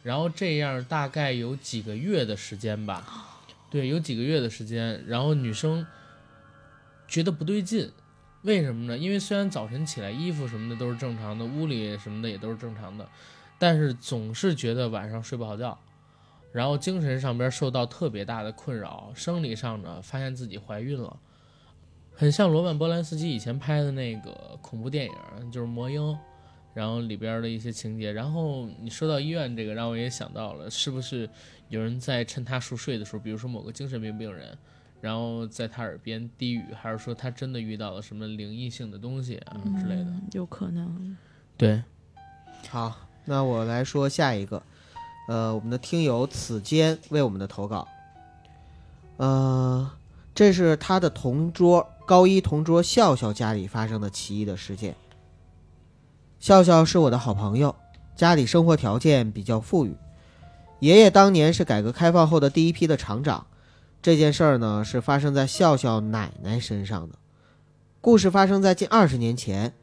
然后这样大概有几个月的时间吧，对，有几个月的时间，然后女生觉得不对劲，为什么呢？因为虽然早晨起来衣服什么的都是正常的，屋里什么的也都是正常的，但是总是觉得晚上睡不好觉，然后精神上边受到特别大的困扰，生理上呢发现自己怀孕了，很像罗曼·波兰斯基以前拍的那个恐怖电影，就是《魔婴》。然后里边的一些情节，然后你说到医院这个，让我也想到了，是不是有人在趁他熟睡的时候，比如说某个精神病病人，然后在他耳边低语，还是说他真的遇到了什么灵异性的东西啊之类的？有可能。对，好，那我来说下一个，呃，我们的听友此间为我们的投稿，呃，这是他的同桌高一同桌笑笑家里发生的奇异的事件。笑笑是我的好朋友，家里生活条件比较富裕。爷爷当年是改革开放后的第一批的厂长。这件事儿呢，是发生在笑笑奶奶身上的。故事发生在近二十年前，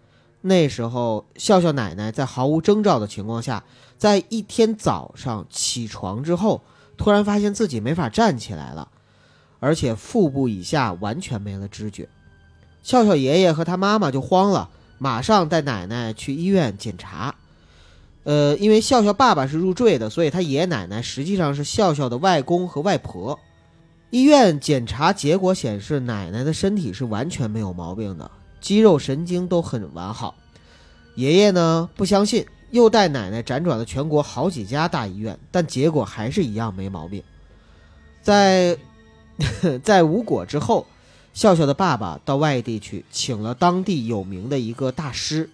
那时候笑笑奶奶在毫无征兆的情况下，在一天早上起床之后，突然发现自己没法站起来了，而且腹部以下完全没了知觉。笑笑爷爷和他妈妈就慌了。马上带奶奶去医院检查，呃，因为笑笑爸爸是入赘的，所以他爷爷奶奶实际上是笑笑的外公和外婆。医院检查结果显示，奶奶的身体是完全没有毛病的，肌肉神经都很完好。爷爷呢不相信，又带奶奶辗转了全国好几家大医院，但结果还是一样没毛病。在 在无果之后。笑笑的爸爸到外地去，请了当地有名的一个大师。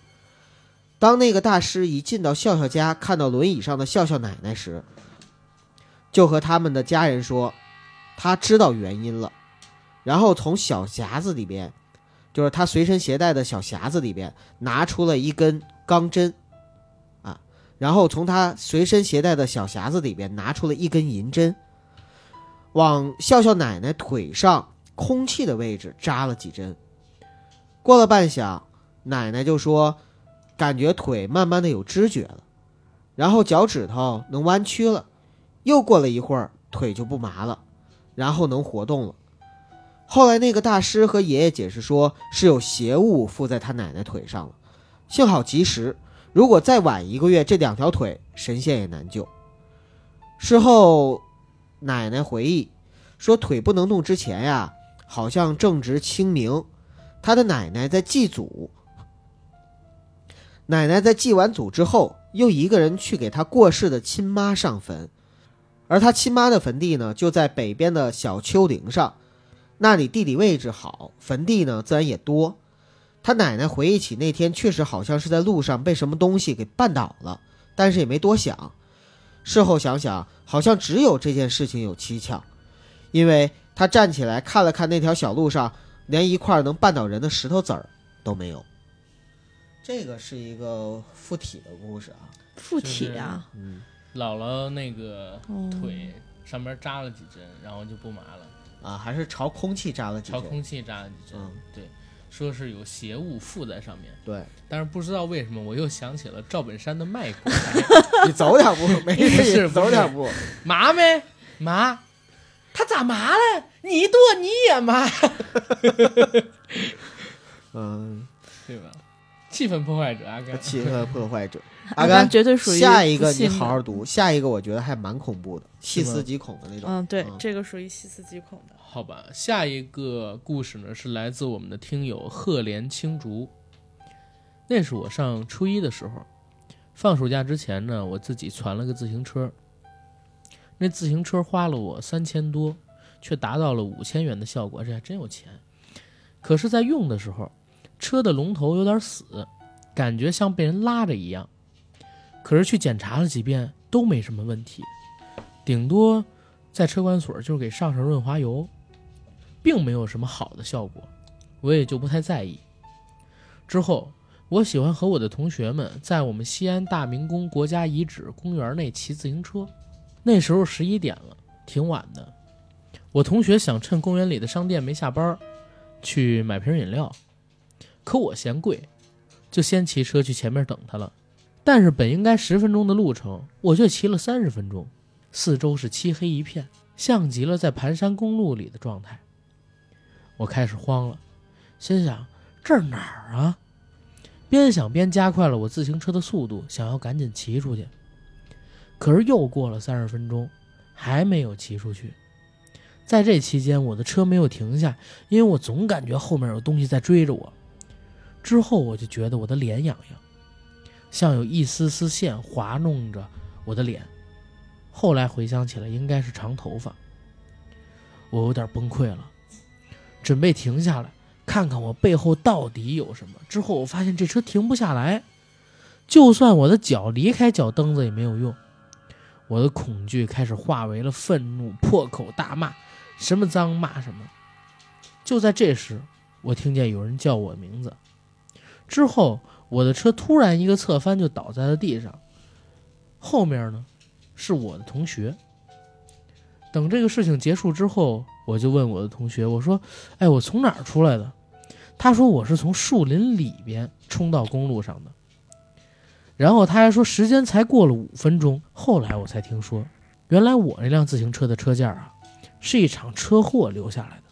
当那个大师一进到笑笑家，看到轮椅上的笑笑奶奶时，就和他们的家人说，他知道原因了。然后从小匣子里边，就是他随身携带的小匣子里边，拿出了一根钢针，啊，然后从他随身携带的小匣子里边拿出了一根银针，往笑笑奶奶腿上。空气的位置扎了几针，过了半晌，奶奶就说：“感觉腿慢慢的有知觉了，然后脚趾头能弯曲了。又过了一会儿，腿就不麻了，然后能活动了。”后来那个大师和爷爷解释说，是有邪物附在他奶奶腿上了，幸好及时，如果再晚一个月，这两条腿神仙也难救。事后，奶奶回忆说，腿不能动之前呀。好像正值清明，他的奶奶在祭祖。奶奶在祭完祖之后，又一个人去给他过世的亲妈上坟，而他亲妈的坟地呢，就在北边的小丘陵上，那里地理位置好，坟地呢自然也多。他奶奶回忆起那天，确实好像是在路上被什么东西给绊倒了，但是也没多想。事后想想，好像只有这件事情有蹊跷，因为。他站起来看了看那条小路上，连一块能绊倒人的石头子儿都没有。这个是一个附体的故事啊，附体啊，嗯，姥姥那个腿上面扎了几针，然后就不麻了。啊，还是朝空气扎了几针，朝空气扎了几针，对，说是有邪物附在上面，对，但是不知道为什么，我又想起了赵本山的卖国，你走两步，没事，走两步，麻没？麻。他咋麻了？你剁你也麻，嗯，对吧？气氛破坏者阿甘，气氛破坏者阿甘绝对属于下一个，你好好读。下一个我觉得还蛮恐怖的，细思极恐的那种。嗯，对，这个属于细思极恐的。好吧，下一个故事呢是来自我们的听友鹤莲青竹。那是我上初一的时候，放暑假之前呢，我自己攒了个自行车。那自行车花了我三千多，却达到了五千元的效果，这还真有钱。可是，在用的时候，车的龙头有点死，感觉像被人拉着一样。可是去检查了几遍都没什么问题，顶多在车管所就给上上润滑油，并没有什么好的效果，我也就不太在意。之后，我喜欢和我的同学们在我们西安大明宫国家遗址公园内骑自行车。那时候十一点了，挺晚的。我同学想趁公园里的商店没下班，去买瓶饮料，可我嫌贵，就先骑车去前面等他了。但是本应该十分钟的路程，我却骑了三十分钟。四周是漆黑一片，像极了在盘山公路里的状态。我开始慌了，心想这哪儿啊？边想边加快了我自行车的速度，想要赶紧骑出去。可是又过了三十分钟，还没有骑出去。在这期间，我的车没有停下，因为我总感觉后面有东西在追着我。之后我就觉得我的脸痒痒，像有一丝丝线滑弄着我的脸。后来回想起来，应该是长头发。我有点崩溃了，准备停下来看看我背后到底有什么。之后我发现这车停不下来，就算我的脚离开脚蹬子也没有用。我的恐惧开始化为了愤怒，破口大骂，什么脏骂什么。就在这时，我听见有人叫我名字。之后，我的车突然一个侧翻，就倒在了地上。后面呢，是我的同学。等这个事情结束之后，我就问我的同学：“我说，哎，我从哪儿出来的？”他说：“我是从树林里边冲到公路上的。”然后他还说：“时间才过了五分钟。”后来我才听说，原来我那辆自行车的车架啊，是一场车祸留下来的。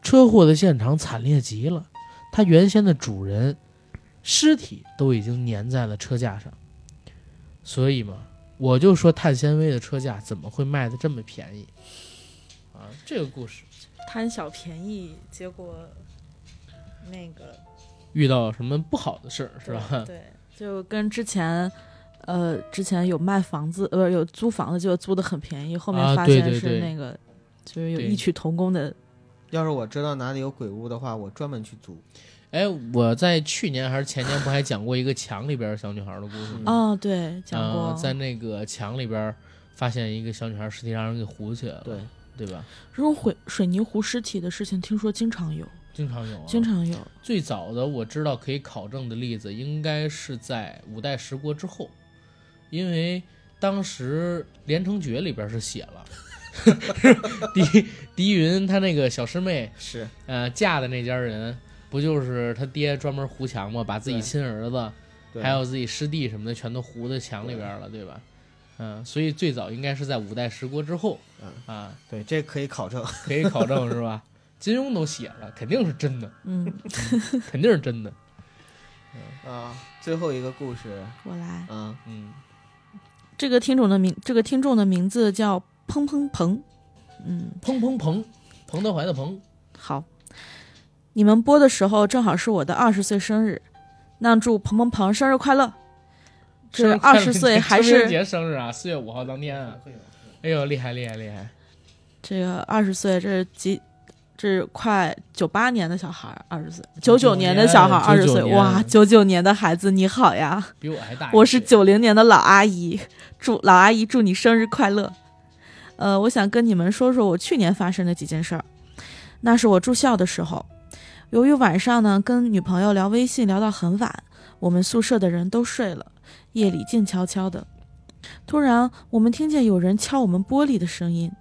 车祸的现场惨烈极了，它原先的主人尸体都已经粘在了车架上。所以嘛，我就说碳纤维的车架怎么会卖的这么便宜？啊，这个故事贪小便宜，结果那个遇到什么不好的事儿是吧？对，就跟之前。呃，之前有卖房子，呃，有租房子，就租的很便宜。后面啊发现对对对是那个，就是有异曲同工的。要是我知道哪里有鬼屋的话，我专门去租。哎，我在去年还是前年不还讲过一个墙里边小女孩的故事吗？哦，对，讲过。呃在那个墙里边发现一个小女孩尸体，让人给糊起来了，对，对吧？这种毁水泥糊尸体的事情，听说经常有，经常有、啊，经常有。最早的我知道可以考证的例子，应该是在五代十国之后，因为当时《连城诀》里边是写了，狄狄 云他那个小师妹，是呃，嫁的那家人不就是他爹专门糊墙吗？把自己亲儿子，对还有自己师弟什么的，全都糊在墙里边了，对吧？嗯，所以最早应该是在五代十国之后，嗯啊，对，这可以考证。可以考证是吧？金庸都写了，肯定是真的，嗯，肯定是真的。啊，最后一个故事，我来。嗯，嗯，这个听众的名，这个听众的名字叫砰砰砰。嗯，砰砰彭，彭德怀的彭，好。你们播的时候正好是我的二十岁生日，那祝彭彭彭生日快乐。这生日快乐20岁还是清明节生日啊？四月五号当天啊！哎呦，厉害厉害厉害！这个二十岁，这是几？这是快九八年的小孩儿，二十岁；九九年的小孩儿，二十岁。哇，九九年的孩子你好呀！比我还大。我是九零年的老阿姨，祝老阿姨祝你生日快乐。呃，我想跟你们说说我去年发生的几件事儿。那是我住校的时候，由于晚上呢跟女朋友聊微信聊到很晚，我们宿舍的人都睡了，夜里静悄悄的。突然，我们听见有人敲我们玻璃的声音，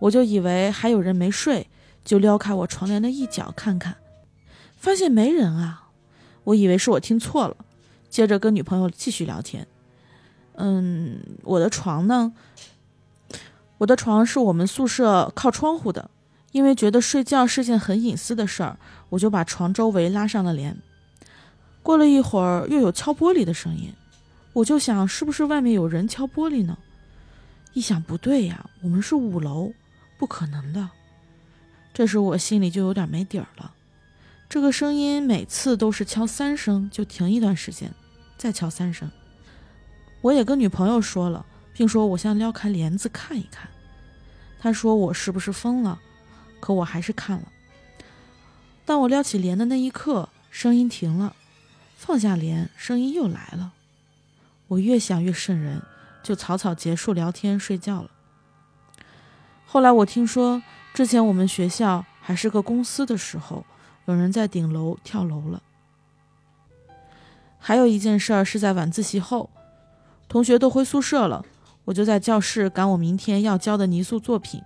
我就以为还有人没睡，就撩开我床帘的一角看看，发现没人啊。我以为是我听错了，接着跟女朋友继续聊天。嗯，我的床呢？我的床是我们宿舍靠窗户的，因为觉得睡觉是件很隐私的事儿，我就把床周围拉上了帘。过了一会儿，又有敲玻璃的声音，我就想是不是外面有人敲玻璃呢？一想不对呀，我们是五楼，不可能的。这时我心里就有点没底儿了。这个声音每次都是敲三声就停一段时间，再敲三声。我也跟女朋友说了，并说我想撩开帘子看一看。他说我是不是疯了？可我还是看了。当我撩起帘的那一刻，声音停了，放下帘，声音又来了。我越想越瘆人，就草草结束聊天睡觉了。后来我听说，之前我们学校还是个公司的时候，有人在顶楼跳楼了。还有一件事儿是在晚自习后，同学都回宿舍了，我就在教室赶我明天要交的泥塑作品。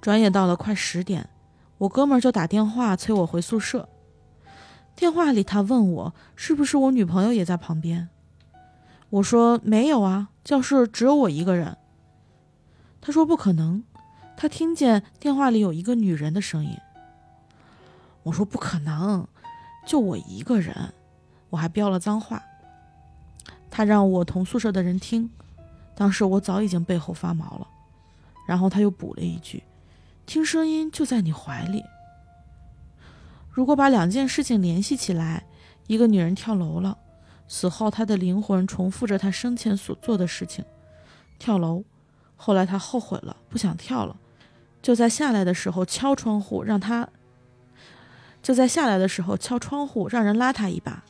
转眼到了快十点，我哥们儿就打电话催我回宿舍。电话里他问我是不是我女朋友也在旁边，我说没有啊，教室只有我一个人。他说不可能，他听见电话里有一个女人的声音。我说不可能，就我一个人，我还飙了脏话。他让我同宿舍的人听，当时我早已经背后发毛了。然后他又补了一句：“听声音就在你怀里。”如果把两件事情联系起来，一个女人跳楼了，死后她的灵魂重复着她生前所做的事情，跳楼。后来她后悔了，不想跳了，就在下来的时候敲窗户，让她就在下来的时候敲窗户，让人拉她一把，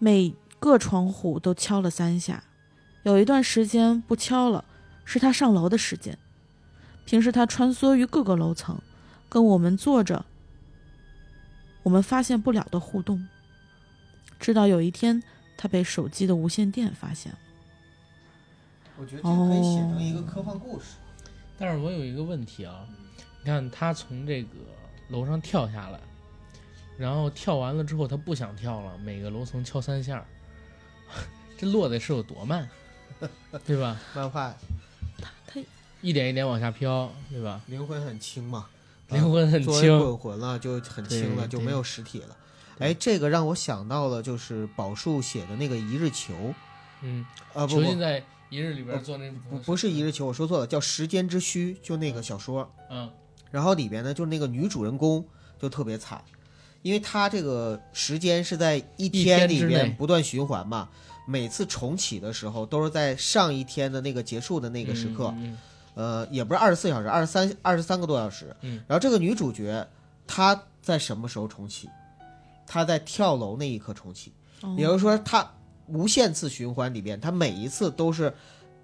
每个窗户都敲了三下。有一段时间不敲了，是他上楼的时间。平时他穿梭于各个楼层，跟我们做着我们发现不了的互动。直到有一天，他被手机的无线电发现了。我觉得这可以写成一个科幻故事。但是我有一个问题啊，你看他从这个楼上跳下来，然后跳完了之后他不想跳了，每个楼层敲三下，这落的是有多慢，对吧？漫画他他一点一点往下飘，对吧？灵魂很轻嘛，灵魂很轻，滚魂了就很轻了，就没有实体了。哎，这个让我想到了，就是宝树写的那个《一日球》嗯，啊，不不囚禁在一日里边做那不不是《一日球》，我说错了，叫《时间之虚》，就那个小说。嗯然后里边呢，就是那个女主人公就特别惨，因为她这个时间是在一天里一天之内边不断循环嘛，每次重启的时候都是在上一天的那个结束的那个时刻，嗯呃，也不是二十四小时，二十三二十三个多小时。嗯，然后这个女主角她在什么时候重启？她在跳楼那一刻重启，哦。也就是说，她无限次循环里边，她每一次都是，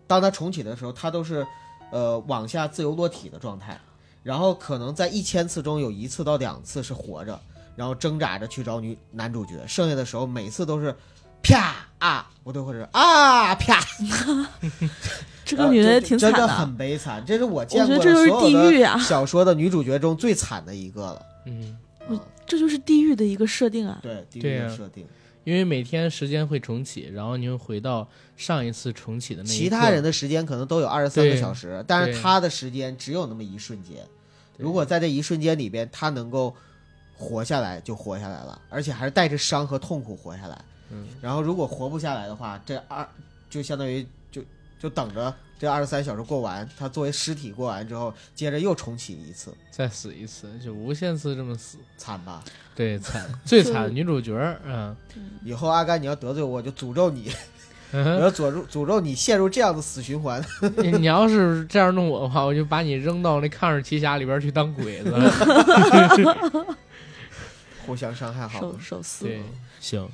当她重启的时候，她都是呃往下自由落体的状态，然后可能在一千次中有一次到两次是活着，然后挣扎着去找女男主角，剩下的时候每次都是啪啊，我都会说啊啪，这个女的也呃这真的挺惨的，很悲惨，这是我见过我觉得这就是地所有的狱啊，小说的女主角中最惨的一个了。嗯，我这就是地狱的一个设定啊。对地狱的设定，因为每天时间会重启，然后你会回到上一次重启的那一其他人的时间可能都有二十三个小时，但是他的时间只有那么一瞬间。如果在这一瞬间里边，他能够活下来，就活下来了，而且还是带着伤和痛苦活下来。嗯，然后如果活不下来的话，这二就相当于就就等着这二十三小时过完，他作为尸体过完之后，接着又重启一次，再死一次，就无限次这么死，惨吧？对，惨，最惨女主角儿，嗯，以后阿甘你要得罪我，就诅咒你，我嗯要诅咒诅咒你陷入这样的死循环。你你要是这样弄我的话，我就把你扔到那抗日奇侠里边去当鬼子。互相伤害好？手撕对，行，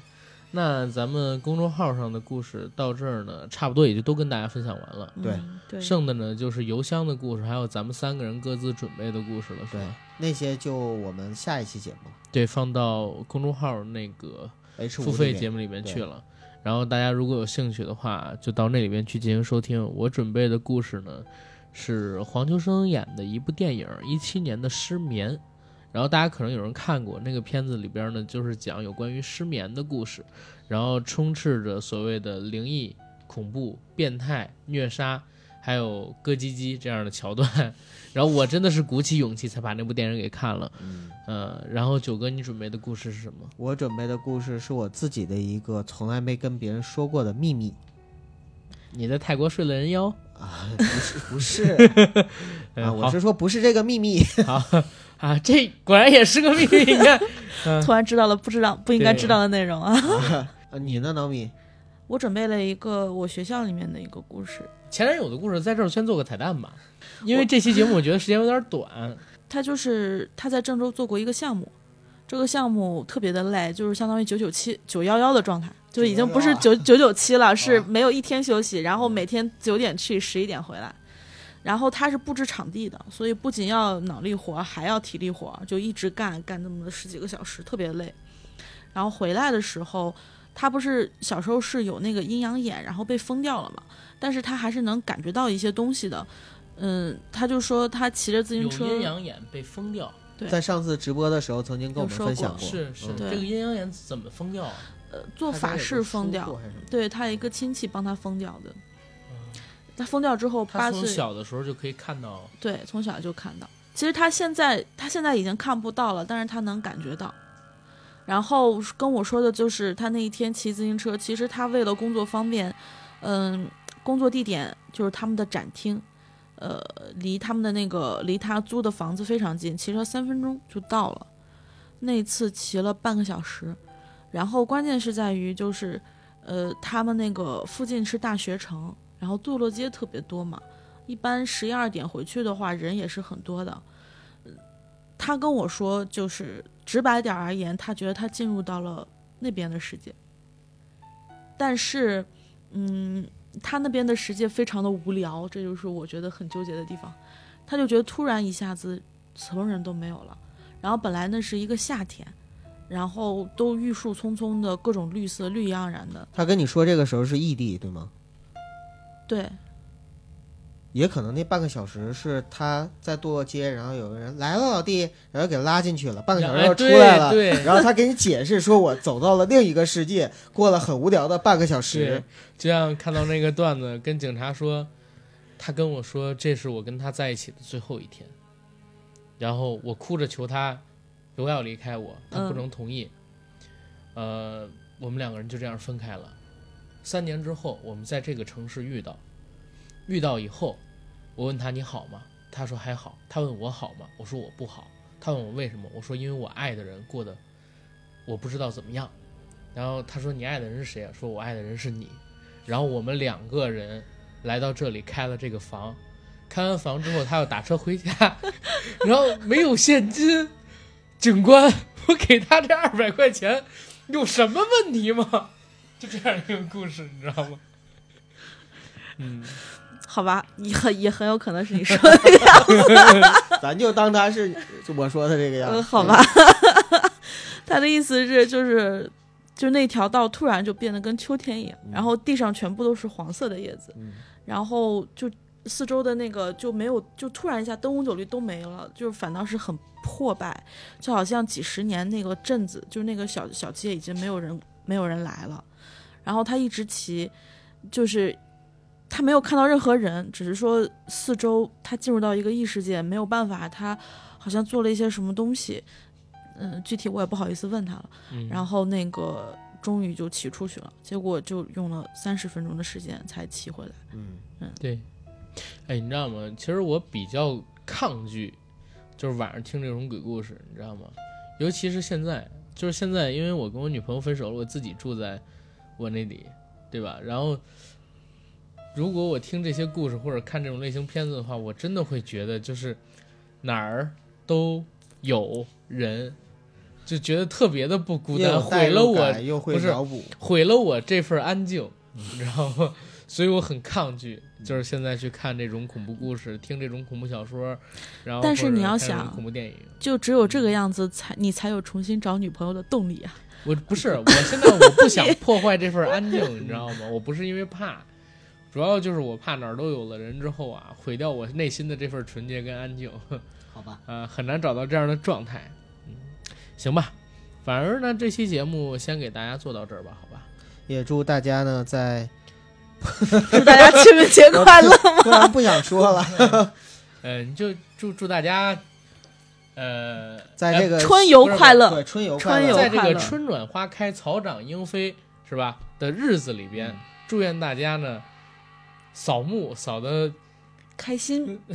那咱们公众号上的故事到这儿呢，差不多也就都跟大家分享完了。对嗯对，剩的呢就是邮箱的故事，还有咱们三个人各自准备的故事了，是对吧？，那些就我们下一期节目对，放到公众号那个付费节目里面去了。然后大家如果有兴趣的话，就到那里边去进行收听。我准备的故事呢，是黄秋生演的一部电影，一七年的《失眠》。然后大家可能有人看过那个片子里边呢，就是讲有关于失眠的故事，然后充斥着所谓的灵异、恐怖、变态、虐杀，还有咯叽叽这样的桥段。然后我真的是鼓起勇气才把那部电影给看了。嗯，呃，然后九哥，你准备的故事是什么？我准备的故事是我自己的一个从来没跟别人说过的秘密你在泰国睡了人妖？啊，不是不是 我是说不是这个秘密，好 啊，这果然也是个秘密。你看，突然知道了不知道不应该知道的内容啊。啊你呢，脑米？我准备了一个我学校里面的一个故事，前男友的故事在这儿先做个彩蛋吧，因为这期节目我觉得时间有点短。他就是他在郑州做过一个项目，这个项目特别的累，就是相当于九九七九幺幺的状态，就已经不是九九九七了，是没有一天休息，然后每天九点去，十一点回来。然后他是布置场地的，所以不仅要脑力活，还要体力活，就一直干干那么十几个小时，特别累。然后回来的时候，他不是小时候是有那个阴阳眼，然后被封掉了嘛，但是他还是能感觉到一些东西的。嗯，他就说他骑着自行车，阴阳眼被封掉，对在上次直播的时候曾经跟我们分享过，是是，嗯这个阴阳眼怎么封掉啊？呃做法他家有个事封掉对他一个亲戚帮他封掉的。他疯掉之后他从八岁，小的时候就可以看到，对，从小就看到。其实他现在他现在已经看不到了，但是他能感觉到。然后跟我说的就是他那一天骑自行车，其实他为了工作方便，嗯，工作地点就是他们的展厅，呃，离他们的那个离他租的房子非常近，骑车三分钟就到了。那次骑了半个小时，然后关键是在于就是，呃，他们那个附近是大学城，然后堕落街特别多嘛，一般十一二点回去的话，人也是很多的。他跟我说，就是直白点而言，他觉得他进入到了那边的世界，但是，嗯，他那边的世界非常的无聊，这就是我觉得很纠结的地方。他就觉得突然一下子什么人都没有了，然后本来那是一个夏天，然后都郁树葱葱的各种绿色，绿意盎然的，他跟你说这个时候是异地对吗？对，也可能那半个小时是他在堕落街，然后有个人来了老弟，然后给拉进去了，半个小时又出来了，对然后他给你解释说我走到了另一个世界，过了很无聊的半个小时。，就像看到那个段子，跟警察说，他跟我说这是我跟他在一起的最后一天，然后我哭着求他不要离开我，他不嗯能同意。呃，我们两个人就这样分开了。三年之后，我们在这个城市遇到，遇到以后，我问他你好吗？他说还好。他问我好吗？我说我不好。他问我为什么？我说因为我爱的人过得我不知道怎么样。然后他说你爱的人是谁啊？说我爱的人是你。然后我们两个人来到这里开了这个房，开完房之后他要打车回家，然后没有现金，警官，我给他这二百块钱有什么问题吗？就这样一个故事，你知道吗？嗯，好吧，也很也很有可能是你说的那个样子。咱就当他是我说的这个样呃，子。好吧，他的意思是就是就那条道突然就变得跟秋天一样，然后地上全部都是黄色的叶子，嗯然后就四周的那个就没有，就突然一下灯红酒绿都没了，就是反倒是很破败，就好像几十年那个镇子，就是那个小小街已经没有人没有人来了，然后他一直骑，就是。他没有看到任何人，只是说四周他进入到一个异世界，没有办法，他好像做了一些什么东西，嗯，具体我也不好意思问他了。嗯然后那个终于就骑出去了，结果就用了三十分钟的时间才骑回来。嗯，对，哎，你知道吗？其实我比较抗拒，就是晚上听这种鬼故事，你知道吗？尤其是现在，就是现在，因为我跟我女朋友分手了，我自己住在我那里，对吧？然后，如果我听这些故事或者看这种类型片子的话，我真的会觉得就是哪儿都有人，就觉得特别的不孤单，毁了我，又会不是。毁了我这份安静，你知道吗？所以我很抗拒，就是现在去看这种恐怖故事，听这种恐怖小说，然后但是你要看这种想恐怖电影，就只有这个样子才你才有重新找女朋友的动力啊！我不是，我现在我不想破坏这份安静，你知道吗？我不是因为怕，主要就是我怕哪儿都有了人之后啊，毁掉我内心的这份纯洁跟安静，好吧，呃，很难找到这样的状态。嗯，行吧，反而呢，这期节目先给大家做到这儿吧，好吧？也祝大家呢在 祝大家清明节快乐！突然不想说了，嗯，就祝祝大家，呃，在这个春游快乐！对春游快乐。在这个春暖花开、草长莺飞是吧？的日子里边，祝愿大家呢扫墓扫的开心。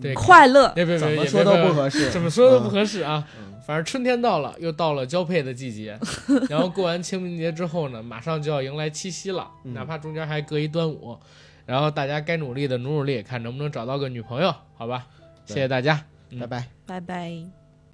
对快乐，别别别，怎么说都不合适，怎么说都不嗯合适啊。嗯。反正春天到了，又到了交配的季节，然后过完清明节之后呢，马上就要迎来七夕了，嗯。哪怕中间还隔一端午，然后大家该努力的努努力，看能不能找到个女朋友，好吧？谢谢大家。拜拜。拜拜。